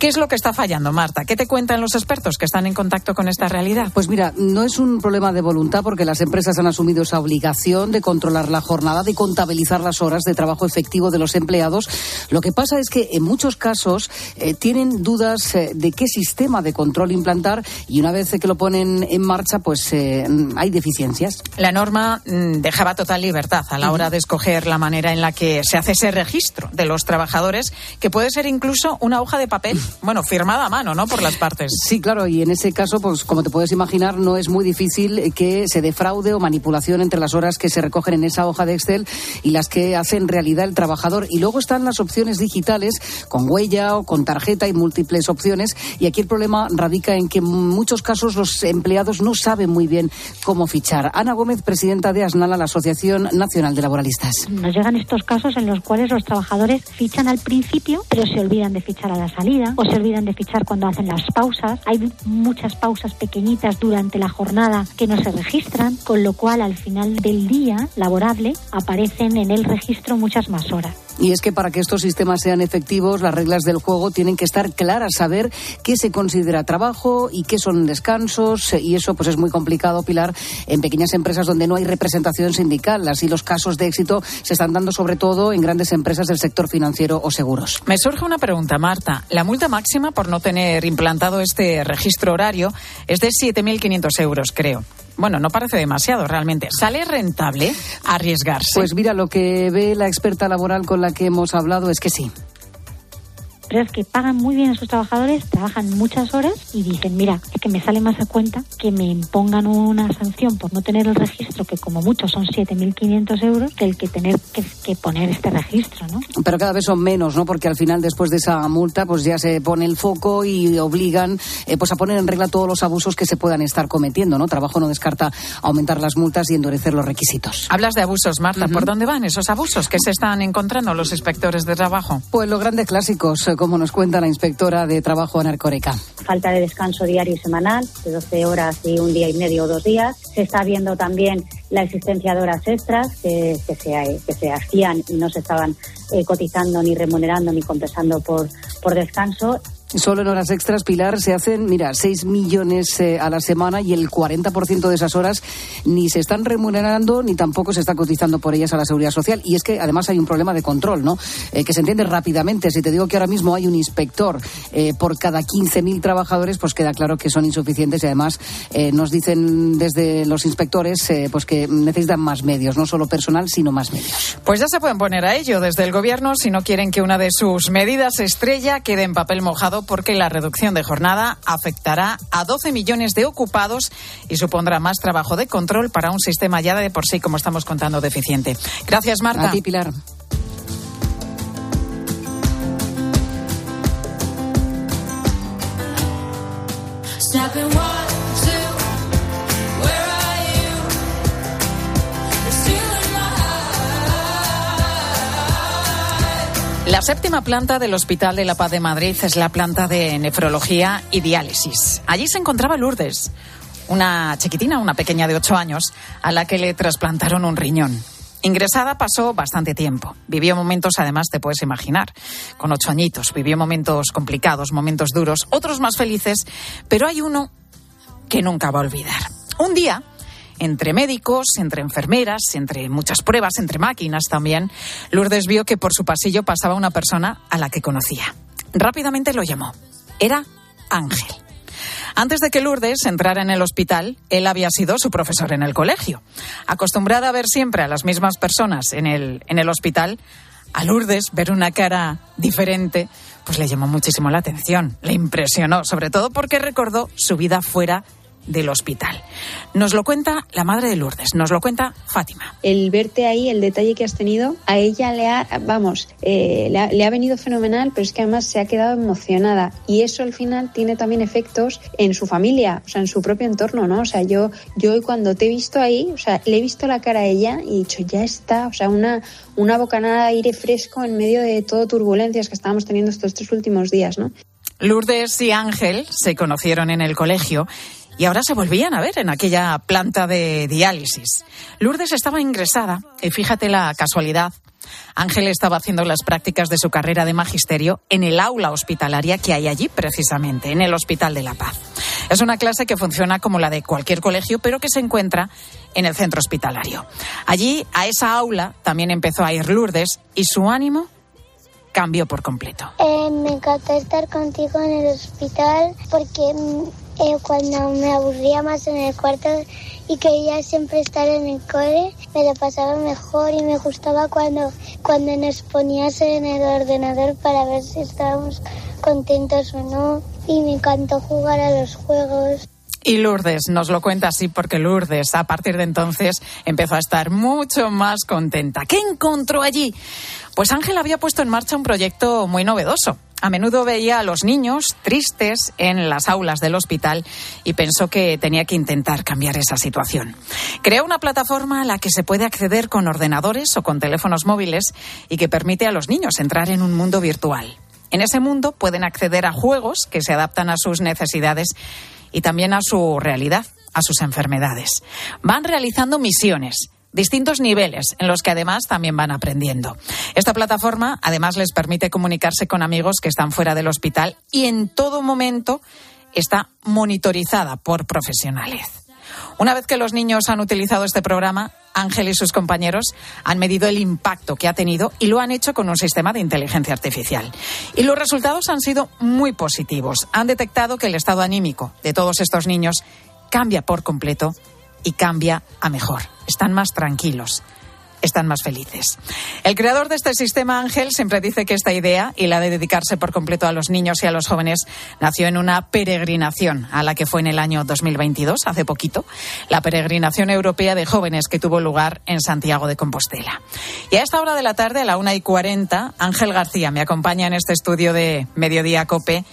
¿Qué es lo que está fallando, Marta? ¿Qué te cuentan los expertos que están en contacto con esta realidad? Pues mira, no es un problema de voluntad porque las empresas han asumido esa obligación de controlar la jornada, de contabilizar las horas de trabajo efectivo de los empleados. Lo que pasa es que en muchos casos eh, tienen dudas eh, de qué sistema de control implantar y una vez que lo ponen en marcha, pues eh, hay deficiencias. La norma mm, dejaba total libertad a la hora de escoger la manera en la que se hace ese registro de los trabajadores, que puede ser incluso una hoja de papel, bueno, firmada a mano, ¿no? Por las partes. Sí, claro, y en ese caso, pues como te puedes imaginar, no es muy difícil que se defraude o manipulación entre las horas que se recogen en esa hoja de Excel y las que hacen realidad el trabajador. Y luego están las opciones digitales con huella o con tarjeta y múltiples opciones. Y aquí el problema radica en que en muchos casos los empleados no saben muy bien cómo fichar. Ana Gómez, presidenta de ASNALA, la Asociación Nacional de Laboralistas. Nos llegan estos casos en los cuales los trabajadores fichan al principio, pero se olvidan de fichar a la salida o se olvidan de fichar cuando hacen las pausas. Hay muchas pausas pequeñitas durante la jornada que no se registran, con lo cual al final del día laborable aparecen en el registro muchas más horas. Y es que para que estos sistemas sean efectivos, las reglas del juego tienen que estar claras, saber qué se considera trabajo y qué son descansos. Y eso pues es muy complicado, Pilar, en pequeñas empresas donde no hay representación sindical. Así los casos de éxito se están dando sobre todo en grandes empresas del sector financiero o seguros. Me surge una pregunta, Marta. La multa máxima por no tener implantado este registro horario es de 7.500 euros, creo. Bueno, no parece demasiado realmente. ¿Sale rentable arriesgarse? Pues mira, lo que ve la experta laboral con la que hemos hablado es que sí empresas que pagan muy bien a sus trabajadores, trabajan muchas horas y dicen, mira, es que me sale más a cuenta que me impongan una sanción por no tener el registro, que como mucho son 7.500 euros, que el que tener que, que, poner este registro, ¿no? Pero cada vez son menos, ¿no? Porque al final, después de esa multa, pues ya se pone el foco y obligan eh, pues a poner en regla todos los abusos que se puedan estar cometiendo, ¿no? Trabajo no descarta aumentar las multas y endurecer los requisitos. Hablas de abusos, Marta. Uh -huh. ¿Por dónde van esos abusos que se están encontrando los inspectores de trabajo? Pues los grandes clásicos, como nos cuenta la inspectora de trabajo Ana Coreca. Falta de descanso diario y semanal, de 12 horas y un día y medio o dos días. Se está viendo también la existencia de horas extras que, que, se, que se hacían y no se estaban eh, cotizando ni remunerando ni compensando por, por descanso. Solo en horas extras, Pilar, se hacen, mira, 6 millones eh, a la semana y el 40% de esas horas ni se están remunerando ni tampoco se está cotizando por ellas a la seguridad social. Y es que además hay un problema de control, ¿no? Eh, que se entiende rápidamente. Si te digo que ahora mismo hay un inspector eh, por cada 15.000 trabajadores, pues queda claro que son insuficientes y además nos dicen desde los inspectores pues que necesitan más medios, no solo personal, sino más medios. Pues ya se pueden poner a ello desde el gobierno si no quieren que una de sus medidas estrella quede en papel mojado porque la reducción de jornada afectará a 12 millones de ocupados y supondrá más trabajo de control para un sistema ya de por sí, como estamos contando, deficiente. Gracias, Marta. A ti, Pilar. La séptima planta del Hospital de la Paz de Madrid es la planta de nefrología y diálisis. Allí se encontraba Lourdes, una chiquitina, una pequeña de ocho años, a la que le trasplantaron un riñón. Ingresada pasó bastante tiempo. Vivió momentos, además, te puedes imaginar, con ocho añitos. Vivió momentos complicados, momentos duros, otros más felices, pero hay uno que nunca va a olvidar. Un día, entre médicos, entre enfermeras, entre muchas pruebas, entre máquinas también, Lourdes vio que por su pasillo pasaba una persona a la que conocía. Rápidamente lo llamó. Era Ángel. Antes de que Lourdes entrara en el hospital, él había sido su profesor en el colegio. Acostumbrada a ver siempre a las mismas personas en el, en el hospital, a Lourdes ver una cara diferente, pues le llamó muchísimo la atención, le impresionó, sobre todo porque recordó su vida fuera del hospital. Nos lo cuenta la madre de Lourdes, nos lo cuenta Fátima. El verte ahí, el detalle que has tenido, a ella le ha, vamos, eh, le, ha, le, ha, venido fenomenal, pero es que además se ha quedado emocionada y eso al final tiene también efectos en su familia, o sea, en su propio entorno, ¿no? O sea, yo, yo cuando te he visto ahí, o sea, le he visto la cara a ella y he dicho, ya está, o sea, una, una bocanada de aire fresco en medio de todo turbulencias que estábamos teniendo estos tres últimos días, ¿no? Lourdes y Ángel se conocieron en el colegio y ahora se volvían a ver en aquella planta de diálisis. Lourdes estaba ingresada y fíjate la casualidad Ángel estaba haciendo las prácticas de su carrera de magisterio en el aula hospitalaria que hay allí, precisamente, en el Hospital de la Paz. Es una clase que funciona como la de cualquier colegio, pero que se encuentra en el centro hospitalario. Allí, a esa aula, también empezó a ir Lourdes y su ánimo cambió por completo. Eh, me encantó estar contigo en el hospital porque mm, cuando me aburría más en el cuarto y quería siempre estar en el cole, me lo pasaba mejor y me gustaba cuando, cuando nos ponías en el ordenador para ver si estábamos contentos o no. Y me encantó jugar a los juegos. Y Lourdes nos lo cuenta así porque Lourdes a partir de entonces empezó a estar mucho más contenta. ¿Qué encontró allí? Pues Ángel había puesto en marcha un proyecto muy novedoso. A menudo veía a los niños tristes en las aulas del hospital y pensó que tenía que intentar cambiar esa situación. Creó una plataforma a la que se puede acceder con ordenadores o con teléfonos móviles y que permite a los niños entrar en un mundo virtual. En ese mundo pueden acceder a juegos que se adaptan a sus necesidades y también a su realidad, a sus enfermedades. Van realizando misiones distintos niveles en los que además también van aprendiendo. Esta plataforma además les permite comunicarse con amigos que están fuera del hospital y en todo momento está monitorizada por profesionales. Una vez que los niños han utilizado este programa, Ángel y sus compañeros han medido el impacto que ha tenido y lo han hecho con un sistema de inteligencia artificial. Y los resultados han sido muy positivos. Han detectado que el estado anímico de todos estos niños cambia por completo y cambia a mejor. Están más tranquilos están más felices. El creador de este sistema, Ángel, siempre dice que esta idea y la de dedicarse por completo a los niños y a los jóvenes nació en una peregrinación a la que fue en el año 2022, hace poquito, la peregrinación europea de jóvenes que tuvo lugar en Santiago de Compostela. Y a esta hora de la tarde, a la una y cuarenta, Ángel García me acompaña en este estudio de Mediodía Cope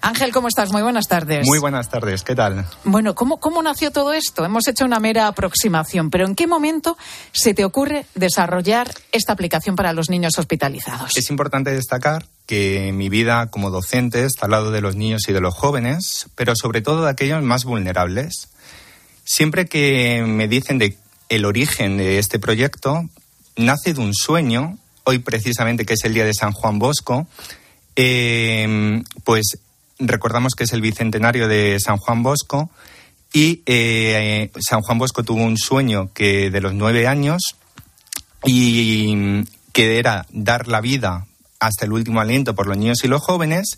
Ángel, ¿cómo estás? Muy buenas tardes. Muy buenas tardes, ¿qué tal? Bueno, ¿cómo, ¿cómo nació todo esto? Hemos hecho una mera aproximación, pero ¿en qué momento se te ocurre desarrollar esta aplicación para los niños hospitalizados? Es importante destacar que mi vida como docente está al lado de los niños y de los jóvenes, pero sobre todo de aquellos más vulnerables. Siempre que me dicen de el origen de este proyecto, nace de un sueño, hoy precisamente que es el día de San Juan Bosco, eh, pues recordamos que es el bicentenario de San Juan Bosco y eh, San Juan Bosco tuvo un sueño que de los nueve años y que era dar la vida hasta el último aliento por los niños y los jóvenes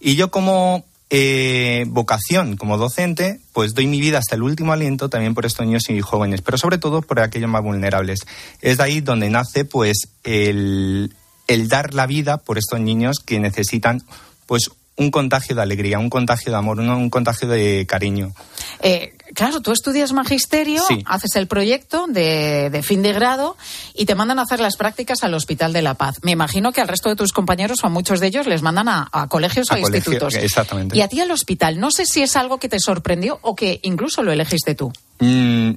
y yo como eh, vocación como docente, pues doy mi vida hasta el último aliento también por estos niños y jóvenes, pero sobre todo por aquellos más vulnerables. Es de ahí donde nace pues el, el dar la vida por estos niños que necesitan pues un contagio de alegría, un contagio de amor, un, contagio de cariño. Eh, claro, tú estudias magisterio, haces el proyecto de, fin de grado y te mandan a hacer las prácticas al Hospital de la Paz. Me imagino que al resto de tus compañeros o a muchos de ellos les mandan a, colegios o institutos. Exactamente. Y a ti al hospital, no sé si es algo que te sorprendió o que incluso lo elegiste tú. Mm,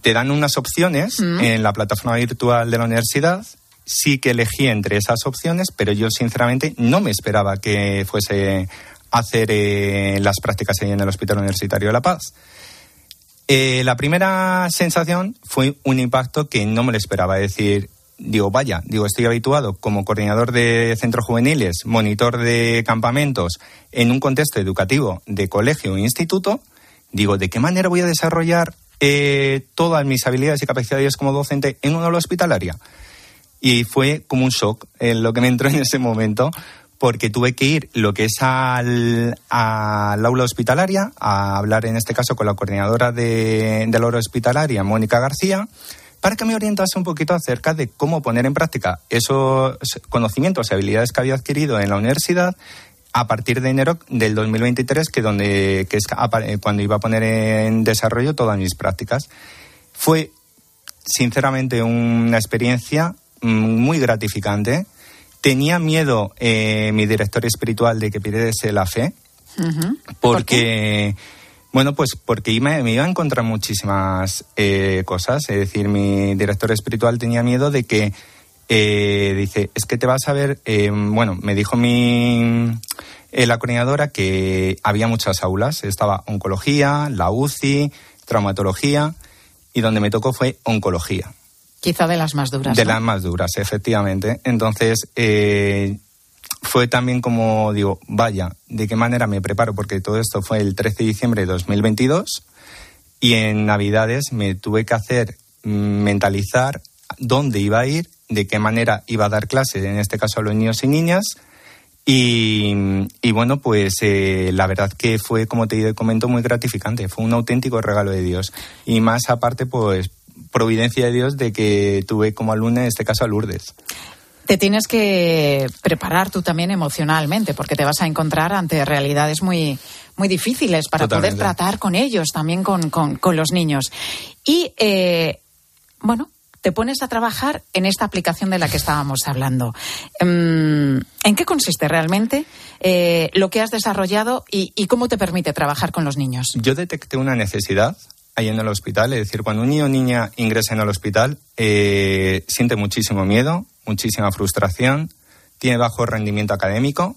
te dan unas opciones mm. en la plataforma virtual de la universidad sí que elegí entre esas opciones, pero yo sinceramente no me esperaba que fuese a hacer eh, las prácticas ahí en el Hospital Universitario de La Paz. Eh, la primera sensación fue un impacto que no me lo esperaba, es decir, digo, vaya, digo, estoy habituado como coordinador de centros juveniles, monitor de campamentos en un contexto educativo de colegio e instituto, digo, ¿de qué manera voy a desarrollar eh, todas mis habilidades y capacidades como docente en una hospitalaria? Y fue como un shock en lo que me entró en ese momento porque tuve que ir lo que es al, aula hospitalaria a hablar en este caso con la coordinadora de, la aula hospitalaria, Mónica García, para que me orientase un poquito acerca de cómo poner en práctica esos conocimientos y habilidades que había adquirido en la universidad a partir de enero del 2023, que, donde, que es cuando iba a poner en desarrollo todas mis prácticas. Fue sinceramente una experiencia muy gratificante. Tenía miedo eh, mi director espiritual de que pidiese la fe, porque, bueno, pues porque me, iba a encontrar muchísimas eh, cosas. Es decir, mi director espiritual tenía miedo de que, eh, dice, es que te vas a ver, bueno, me dijo mi, la coordinadora que había muchas aulas. Estaba oncología, la UCI, traumatología, y donde me tocó fue oncología Quizá de las más duras. De ¿no? las más duras, efectivamente. Entonces, eh, fue también como digo, vaya, ¿de qué manera me preparo? Porque todo esto fue el 13 de diciembre de 2022 y en Navidades me tuve que hacer mm, mentalizar dónde iba a ir, de qué manera iba a dar clases, en este caso a los niños y niñas. Y, y bueno, pues eh, la verdad que fue, como te comento, muy gratificante. Fue un auténtico regalo de Dios. Y más aparte, pues providencia de Dios de que tuve como alumna, en este caso, a Lourdes. Te tienes que preparar tú también emocionalmente, porque te vas a encontrar ante realidades muy, muy difíciles para Totalmente. poder tratar con ellos, también con, con- con los niños. Y, eh, bueno, te pones a trabajar en esta aplicación de la que estábamos hablando. Mm, ¿En qué consiste realmente eh, lo que has desarrollado y, y cómo te permite trabajar con los niños? Yo detecté una necesidad ahí en el hospital, es decir, cuando un niño o niña ingresa en el hospital, eh, siente muchísimo miedo, muchísima frustración, tiene bajo rendimiento académico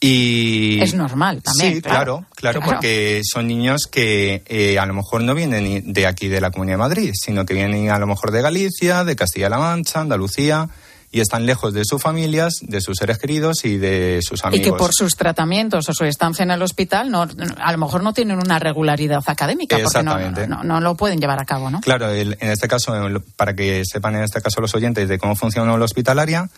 y... Es normal también. Sí, claro, claro, Claro. porque son niños que eh, a lo mejor no vienen de aquí de la Comunidad de Madrid, sino que vienen a lo mejor de Galicia, de Castilla-La Mancha, Andalucía, y están lejos de sus familias, de sus seres queridos y de sus amigos. Y que por sus tratamientos o su estancia en el hospital no, a lo mejor no tienen una regularidad académica porque no, no, no lo pueden llevar a cabo, ¿no? Claro, el- en este caso, para que sepan en este caso los oyentes de cómo funciona una aula hospitalaria,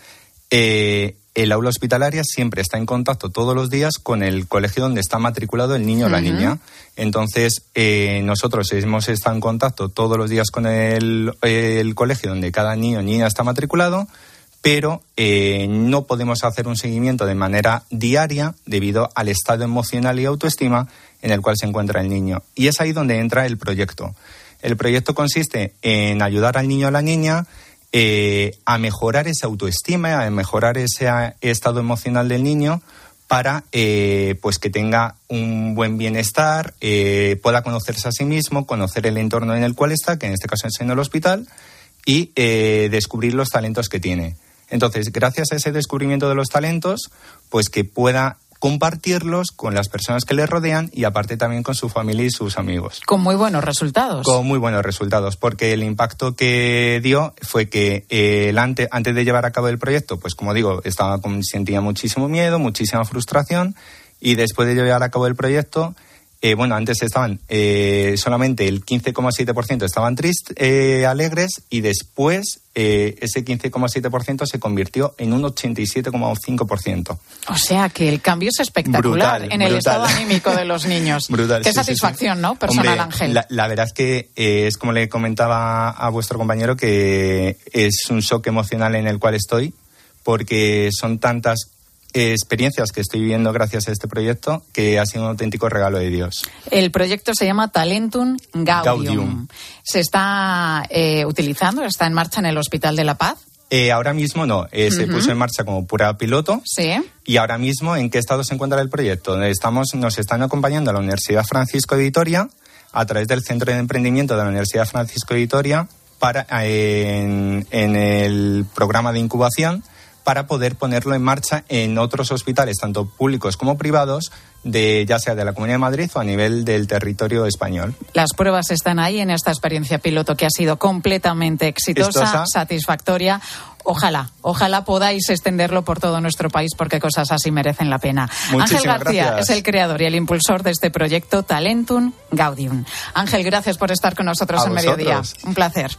eh, el aula hospitalaria siempre está en contacto todos los días con el colegio donde está matriculado el niño o la niña. Entonces, eh, nosotros hemos estado en contacto todos los días con el, el colegio donde cada niño o niña está matriculado, pero eh, no podemos hacer un seguimiento de manera diaria debido al estado emocional y autoestima en el cual se encuentra el niño. Y es ahí donde entra el proyecto. El proyecto consiste en ayudar al niño o la niña eh, a mejorar esa autoestima, a mejorar ese estado emocional del niño para eh, pues que tenga un buen bienestar, pueda conocerse a sí mismo, conocer el entorno en el cual está, que en este caso es en el hospital, y descubrir los talentos que tiene. Entonces, gracias a ese descubrimiento de los talentos, pues que pueda compartirlos con las personas que le rodean y aparte también con su familia y sus amigos. Con muy buenos resultados. Con muy buenos resultados, porque el impacto que dio fue que eh, el ante- antes de llevar a cabo el proyecto, pues como digo, estaba con- sentía muchísimo miedo, muchísima frustración, y después de llevar a cabo el proyecto, eh, bueno, antes estaban eh, solamente el 15,7% estaban tristes, eh, alegres, y después eh, ese 15,7% se convirtió en un 87,5%. O sea que el cambio es espectacular Brutal, en el estado anímico de los niños. [laughs] Brutal, Qué sí, sí, sí. satisfacción, ¿no? Personal Hombre, Ángel. La, la verdad es que es como le comentaba a vuestro compañero que es un shock emocional en el cual estoy porque son tantas experiencias que estoy viviendo gracias a este proyecto que ha sido un auténtico regalo de Dios. El proyecto se llama Talentum Gaudium. Gaudium. Se está eh, utilizando, está en marcha en el Hospital de la Paz. Eh, ahora mismo no, eh, se puso en marcha como pura piloto. Sí. Y ahora mismo, ¿en qué estado se encuentra el proyecto? Estamos, nos están acompañando a la Universidad Francisco de Vitoria a través del Centro de Emprendimiento de la Universidad Francisco de Vitoria para, eh, en, en el programa de incubación para poder ponerlo en marcha en otros hospitales, tanto públicos como privados, de, ya sea de la Comunidad de Madrid o a nivel del territorio español. Las pruebas están ahí en esta experiencia piloto que ha sido completamente exitosa, satisfactoria. Ojalá, ojalá podáis extenderlo por todo nuestro país porque cosas así merecen la pena. Muchísimas Ángel García gracias. es el creador y el impulsor de este proyecto Talentum Gaudium. Ángel, gracias por estar con nosotros A en Mediodía. Un placer.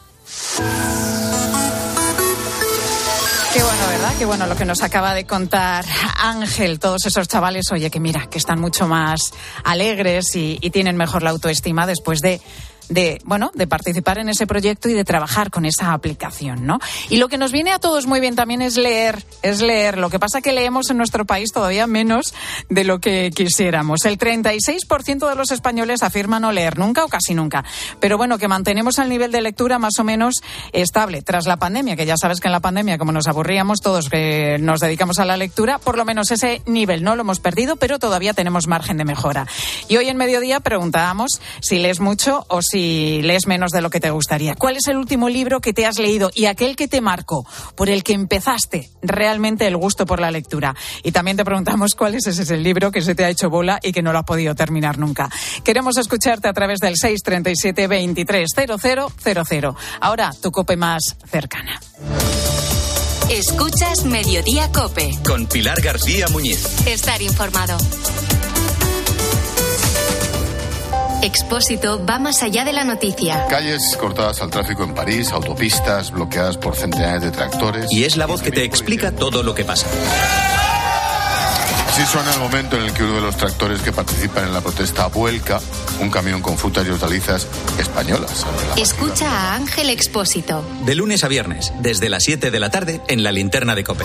Qué bueno lo que nos acaba de contar Ángel. Todos esos chavales, oye, que mira, que están mucho más alegres y, y tienen mejor la autoestima después de de bueno de participar en ese proyecto y de trabajar con esa aplicación no y lo que nos viene a todos muy bien también es leer es leer. Lo que pasa que leemos en nuestro país todavía menos de lo que quisiéramos. El 36% de los españoles afirman no leer nunca o casi nunca. Pero bueno que mantenemos el nivel de lectura más o menos estable. Tras la pandemia que ya sabes que en la pandemia como nos aburríamos todos que nos dedicamos a la lectura por lo menos ese nivel no lo hemos perdido pero todavía tenemos margen de mejora. Y hoy en mediodía preguntábamos si lees mucho o si si lees menos de lo que te gustaría. ¿Cuál es el último libro que te has leído y aquel que te marcó, por el que empezaste realmente el gusto por la lectura? Y también te preguntamos cuál es ese libro que se te ha hecho bola y que no lo has podido terminar nunca. Queremos escucharte a través del 637 23 Ahora, tu cope más cercana. Escuchas Mediodía Cope. Con Pilar García Muñiz. Estar informado. Expósito va más allá de la noticia. Calles cortadas al tráfico en París, autopistas bloqueadas por centenares de tractores. Y es la voz que te explica todo lo que pasa. Así suena el momento en el que uno de los tractores que participan en la protesta vuelca un camión con frutas y hortalizas españolas. Escucha a Ángel Expósito. De lunes a viernes, desde las 7 de la tarde, en la linterna de Cope.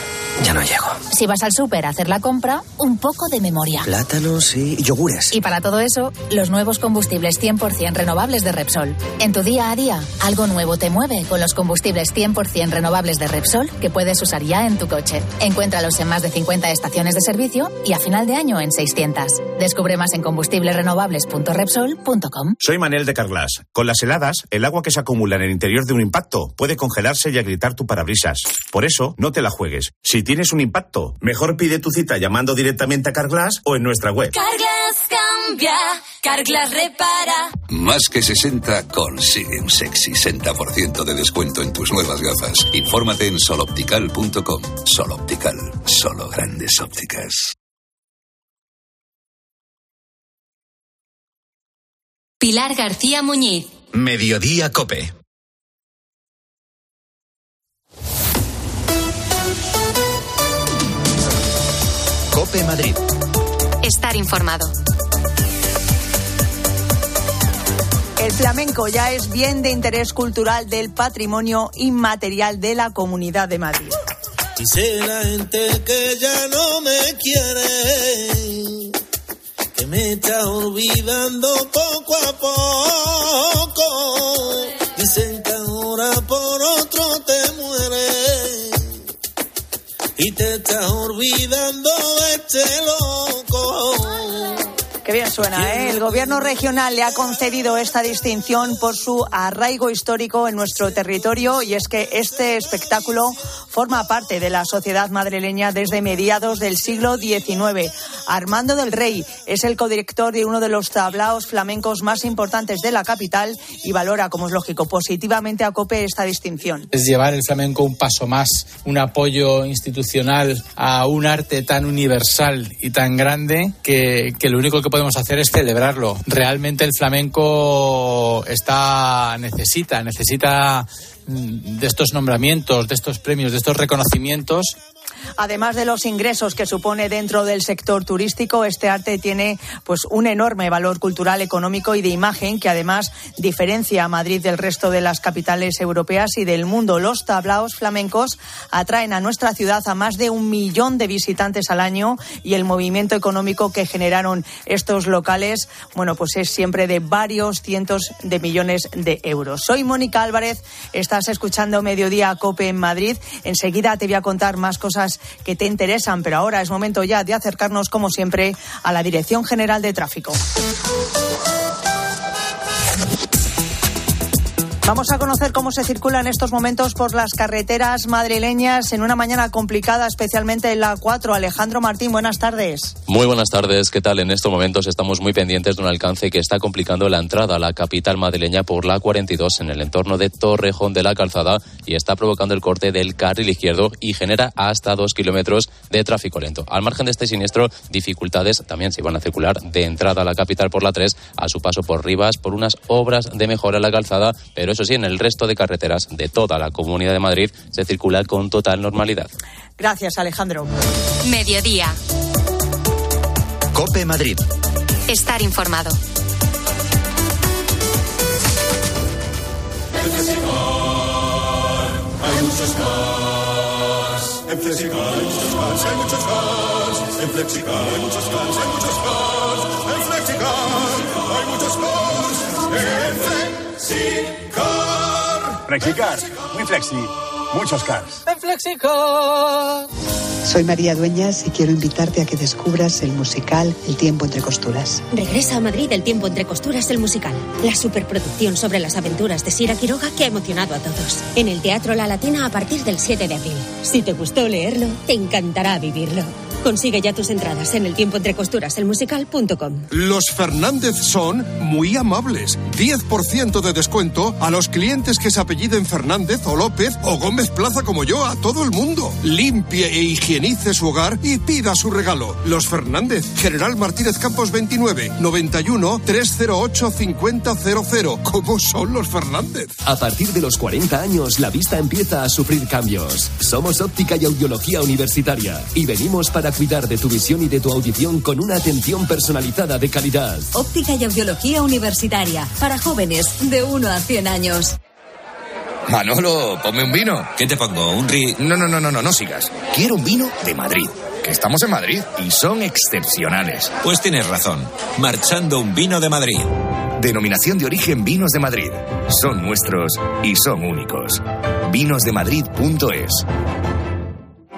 Ya no llego. Si vas al súper a hacer la compra, un poco de memoria. Plátanos y yogures. Y para todo eso, los nuevos combustibles 100% renovables de Repsol. En tu día a día, algo nuevo te mueve con los combustibles 100% renovables de Repsol que puedes usar ya en tu coche. Encuéntralos en más de 50 estaciones de servicio y a final de año en 600. Descubre más en combustiblesrenovables.repsol.com. Soy Manel de Carglass. Con las heladas, el agua que se acumula en el interior de un impacto puede congelarse y agrietar tu parabrisas. Por eso, no te la juegues. Si tienes un impacto, mejor pide tu cita llamando directamente a Carglass o en nuestra web. Carglass cambia, Carglass repara. Más que 60 consigue un sexy 60% de descuento en tus nuevas gafas. Infórmate en soloptical.com. Soloptical, solo grandes ópticas. Pilar García Muñiz. Mediodía Cope. Cope Madrid. Estar informado. El flamenco ya es bien de interés cultural del patrimonio inmaterial de la Comunidad de Madrid. Dice la gente que ya no me quiere, que me está olvidando poco a poco. Dicen que ahora por otro te mueres y te estás olvidando de este loco. Qué bien suena, ¿eh? El gobierno regional le ha concedido esta distinción por su arraigo histórico en nuestro territorio y es que este espectáculo forma parte de la sociedad madrileña desde mediados del siglo XIX. Armando del Rey es el codirector de uno de los tablaos flamencos más importantes de la capital y valora, como es lógico, positivamente a COPE esta distinción. Es llevar el flamenco un paso más, un apoyo institucional a un arte tan universal y tan grande que, que lo único que podemos hacer es celebrarlo. Realmente el flamenco está necesita, necesita mm, de estos nombramientos, de estos premios, de estos reconocimientos Además de los ingresos que supone dentro del sector turístico, este arte tiene pues un enorme valor cultural, económico y de imagen que además diferencia a Madrid del resto de las capitales europeas y del mundo. Los tablaos flamencos atraen a nuestra ciudad a más de un millón de visitantes al año y el movimiento económico que generaron estos locales, bueno, pues es siempre de varios cientos de millones de euros. Soy Mónica Álvarez, estás escuchando Mediodía Cope en Madrid. Enseguida te voy a contar más cosas que te interesan, pero ahora es momento ya de acercarnos, como siempre, a la Dirección General de Tráfico. Vamos a conocer cómo se circula en estos momentos por las carreteras madrileñas en una mañana complicada, especialmente en la 4. Alejandro Martín, buenas tardes. Muy buenas tardes, ¿qué tal? En estos momentos estamos muy pendientes de un alcance que está complicando la entrada a la capital madrileña por la 42 en el entorno de Torrejón de la Calzada y está provocando el corte del carril izquierdo y genera hasta dos kilómetros de tráfico lento. Al margen de este siniestro, dificultades también se van a circular de entrada a la capital por la 3 a su paso por Rivas por unas obras de mejora en la calzada, pero eso sí, en el resto de carreteras de toda la Comunidad de Madrid se circula con total normalidad. Gracias, Alejandro. Mediodía. Cope Madrid. Estar informado. En Flexicar hay muchos cars. En Flexicar hay muchos cars, hay muchos cars. En Flexicar hay muchos cars, hay muchos cars. En Flexicar hay muchos cars. En Flexicar. Flexicar, muy flexi, muchos cars. En Flexicar. Soy María Dueñas y quiero invitarte a que descubras el musical El tiempo entre costuras. Regresa a Madrid El tiempo entre costuras, el musical. La superproducción sobre las aventuras de Sira Quiroga que ha emocionado a todos. En el Teatro La Latina a partir del 7 de abril. Si te gustó leerlo, te encantará vivirlo. Consigue ya tus entradas en el tiempo entre costuras, el musical.com. Los Fernández son muy amables. 10% de descuento a los clientes que se apelliden Fernández o López o Gómez Plaza como yo, a todo el mundo. Limpie e higienice su hogar y pida su regalo. Los Fernández, General Martínez Campos 29, 91 308 5000. ¿Cómo son los Fernández? A partir de los 40 años, la vista empieza a sufrir cambios. Somos óptica y audiología universitaria y venimos para cuidar de tu visión y de tu audición con una atención personalizada de calidad. Óptica y audiología universitaria para jóvenes de 1 a 100 años. Manolo, ponme un vino. ¿Qué te pongo? ¿Un ri...? No, no, no, no, no, no sigas. Quiero un vino de Madrid. Que estamos en Madrid y son excepcionales. Pues tienes razón. Marchando un vino de Madrid. Denominación de origen Vinos de Madrid. Son nuestros y son únicos. Vinosdemadrid.es.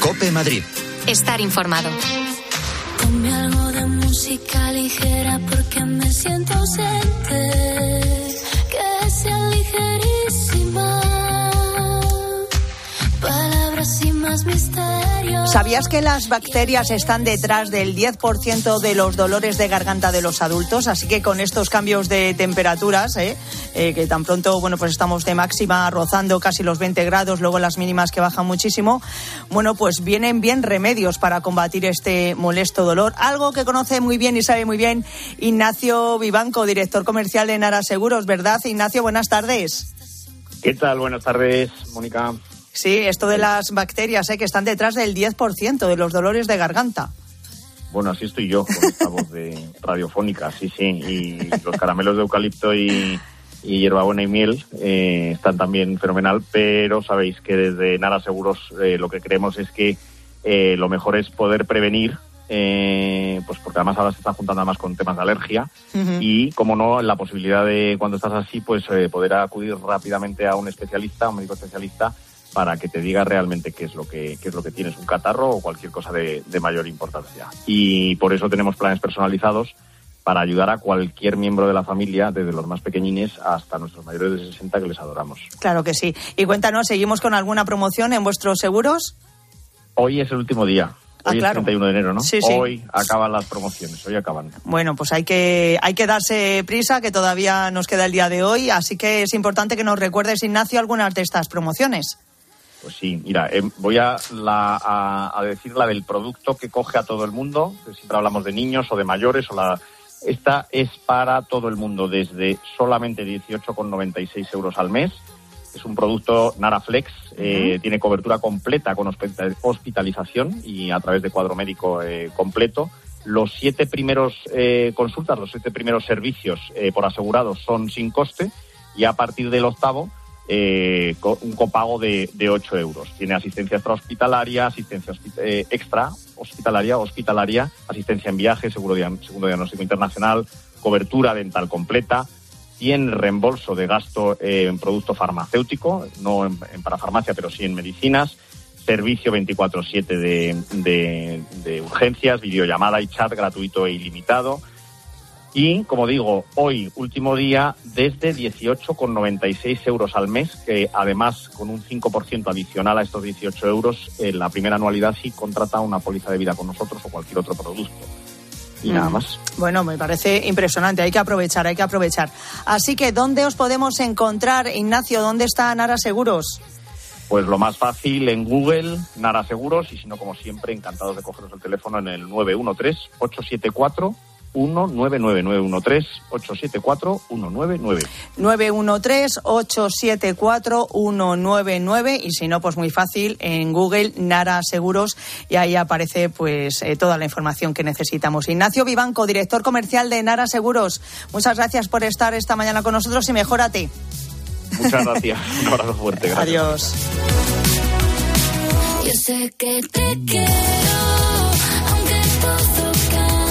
Cope Madrid. Estar informado. Ponme algo de música ligera porque me siento ausente. Que sea ligerísima. Palabras y más misterio. ¿Sabías que las bacterias están detrás del 10% de los dolores de garganta de los adultos? Así que con estos cambios de temperaturas, ¿eh? Eh, que tan pronto, bueno, pues estamos de máxima rozando casi los 20 grados, luego las mínimas que bajan muchísimo, bueno, pues vienen bien remedios para combatir este molesto dolor. Algo que conoce muy bien y sabe muy bien Ignacio Vivanco, director comercial de Nara Seguros, ¿verdad? Ignacio, buenas tardes. ¿Qué tal? Buenas tardes, Mónica. Sí, esto de las bacterias, ¿eh? que están detrás del 10% de los dolores de garganta. Bueno, así estoy yo, con esta voz de radiofónica, sí, sí. Y los caramelos de eucalipto y, y hierbabuena y miel eh, están también fenomenal, pero sabéis que desde Nara Seguros eh, lo que creemos es que eh, lo mejor es poder prevenir, eh, pues porque además ahora se está juntando más con temas de alergia y, como no, la posibilidad de cuando estás así, pues eh, poder acudir rápidamente a un especialista, a un médico especialista, para que te diga realmente qué es lo que, qué es lo que tienes, un catarro o cualquier cosa de, de mayor importancia. Y por eso tenemos planes personalizados para ayudar a cualquier miembro de la familia, desde los más pequeñines hasta nuestros mayores de 60 que les adoramos. Claro que sí. Y cuéntanos, ¿seguimos con alguna promoción en vuestros seguros? Hoy es el último día. Ah, Hoy claro. es 31 de enero, ¿no? Sí, sí. Hoy acaban las promociones, hoy acaban. Bueno, pues hay que, hay que darse prisa, que todavía nos queda el día de hoy, así que es importante que nos recuerdes, Ignacio, algunas de estas promociones. Pues sí, mira, eh, voy a, la- a- a decir la del producto que coge a todo el mundo. Siempre hablamos de niños o de mayores. o la Esta es para todo el mundo desde solamente 18,96 euros al mes. Es un producto Naraflex, eh, tiene cobertura completa con hospi- hospitalización y a través de cuadro médico eh, completo. Los siete primeros eh, consultas, los siete primeros servicios eh, por asegurados son sin coste y a partir del octavo eh, un copago de, de 8 euros. Tiene asistencia extrahospitalaria, asistencia eh, extra hospitalaria, hospitalaria, asistencia en viaje, seguro segundo diagnóstico internacional, cobertura dental completa, tiene reembolso de gasto eh, en producto farmacéutico, no en, en parafarmacia, pero sí en medicinas, servicio 24/7 de, de, de urgencias, videollamada y chat gratuito e ilimitado. Y, como digo, hoy, último día, desde 18,96 euros al mes, que además, con un 5% adicional a estos 18 euros, en la primera anualidad sí contrata una póliza de vida con nosotros o cualquier otro producto. y nada más. Bueno, me parece impresionante, hay que aprovechar, hay que aprovechar. Así que, ¿dónde os podemos encontrar, Ignacio? ¿Dónde está Nara Seguros? Pues lo más fácil en Google, Nara Seguros, y si no, como siempre, encantados de cogeros el teléfono en el 913-874. 1-99913-874-199. 913-874-199 y si no, pues muy fácil, en Google Nara Seguros y ahí aparece pues eh, toda la información que necesitamos. Ignacio Vivanco, director comercial de Nara Seguros, muchas gracias por estar esta mañana con nosotros y mejórate. Muchas [laughs] gracias. Un abrazo fuerte. Gracias. Adiós. Yo sé que te quiero.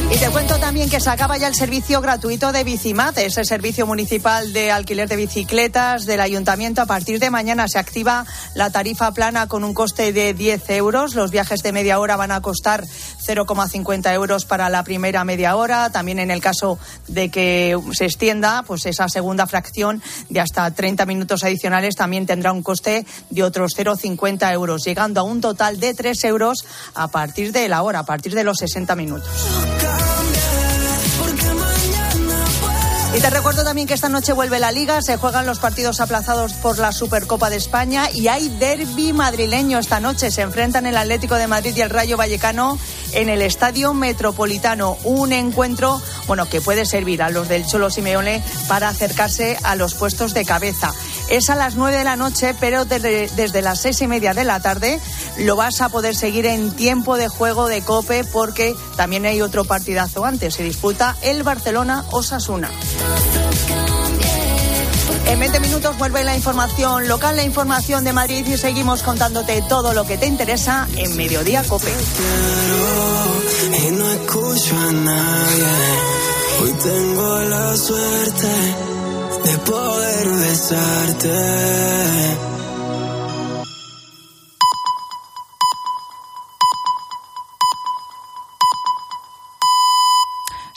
Y te cuento también que se acaba ya el servicio gratuito de Bicimat, ese servicio municipal de alquiler de bicicletas del ayuntamiento. A partir de mañana se activa la tarifa plana con un coste de 10 euros. Los viajes de media hora van a costar 0,50 euros para la primera media hora. También en el caso de que se extienda, pues esa segunda fracción de hasta 30 minutos adicionales también tendrá un coste de otros 0,50 euros, llegando a un total de 3 euros a partir de la hora, a partir de los 60 minutos. Y te recuerdo también que esta noche vuelve la Liga, se juegan los partidos aplazados por la Supercopa de España y hay derby madrileño esta noche. Se enfrentan el Atlético de Madrid y el Rayo Vallecano en el Estadio Metropolitano. Un encuentro, bueno, que puede servir a los del Cholo Simeone para acercarse a los puestos de cabeza. Es a las 9 de la noche, pero desde, las seis y media de la tarde lo vas a poder seguir en tiempo de juego de Cope porque también hay otro partidazo antes. Se disputa el Barcelona-Osasuna. En 20 minutos vuelve la información local, la información de Madrid y seguimos contándote todo lo que te interesa en Mediodía Cope. Hoy tengo la suerte de poder besarte.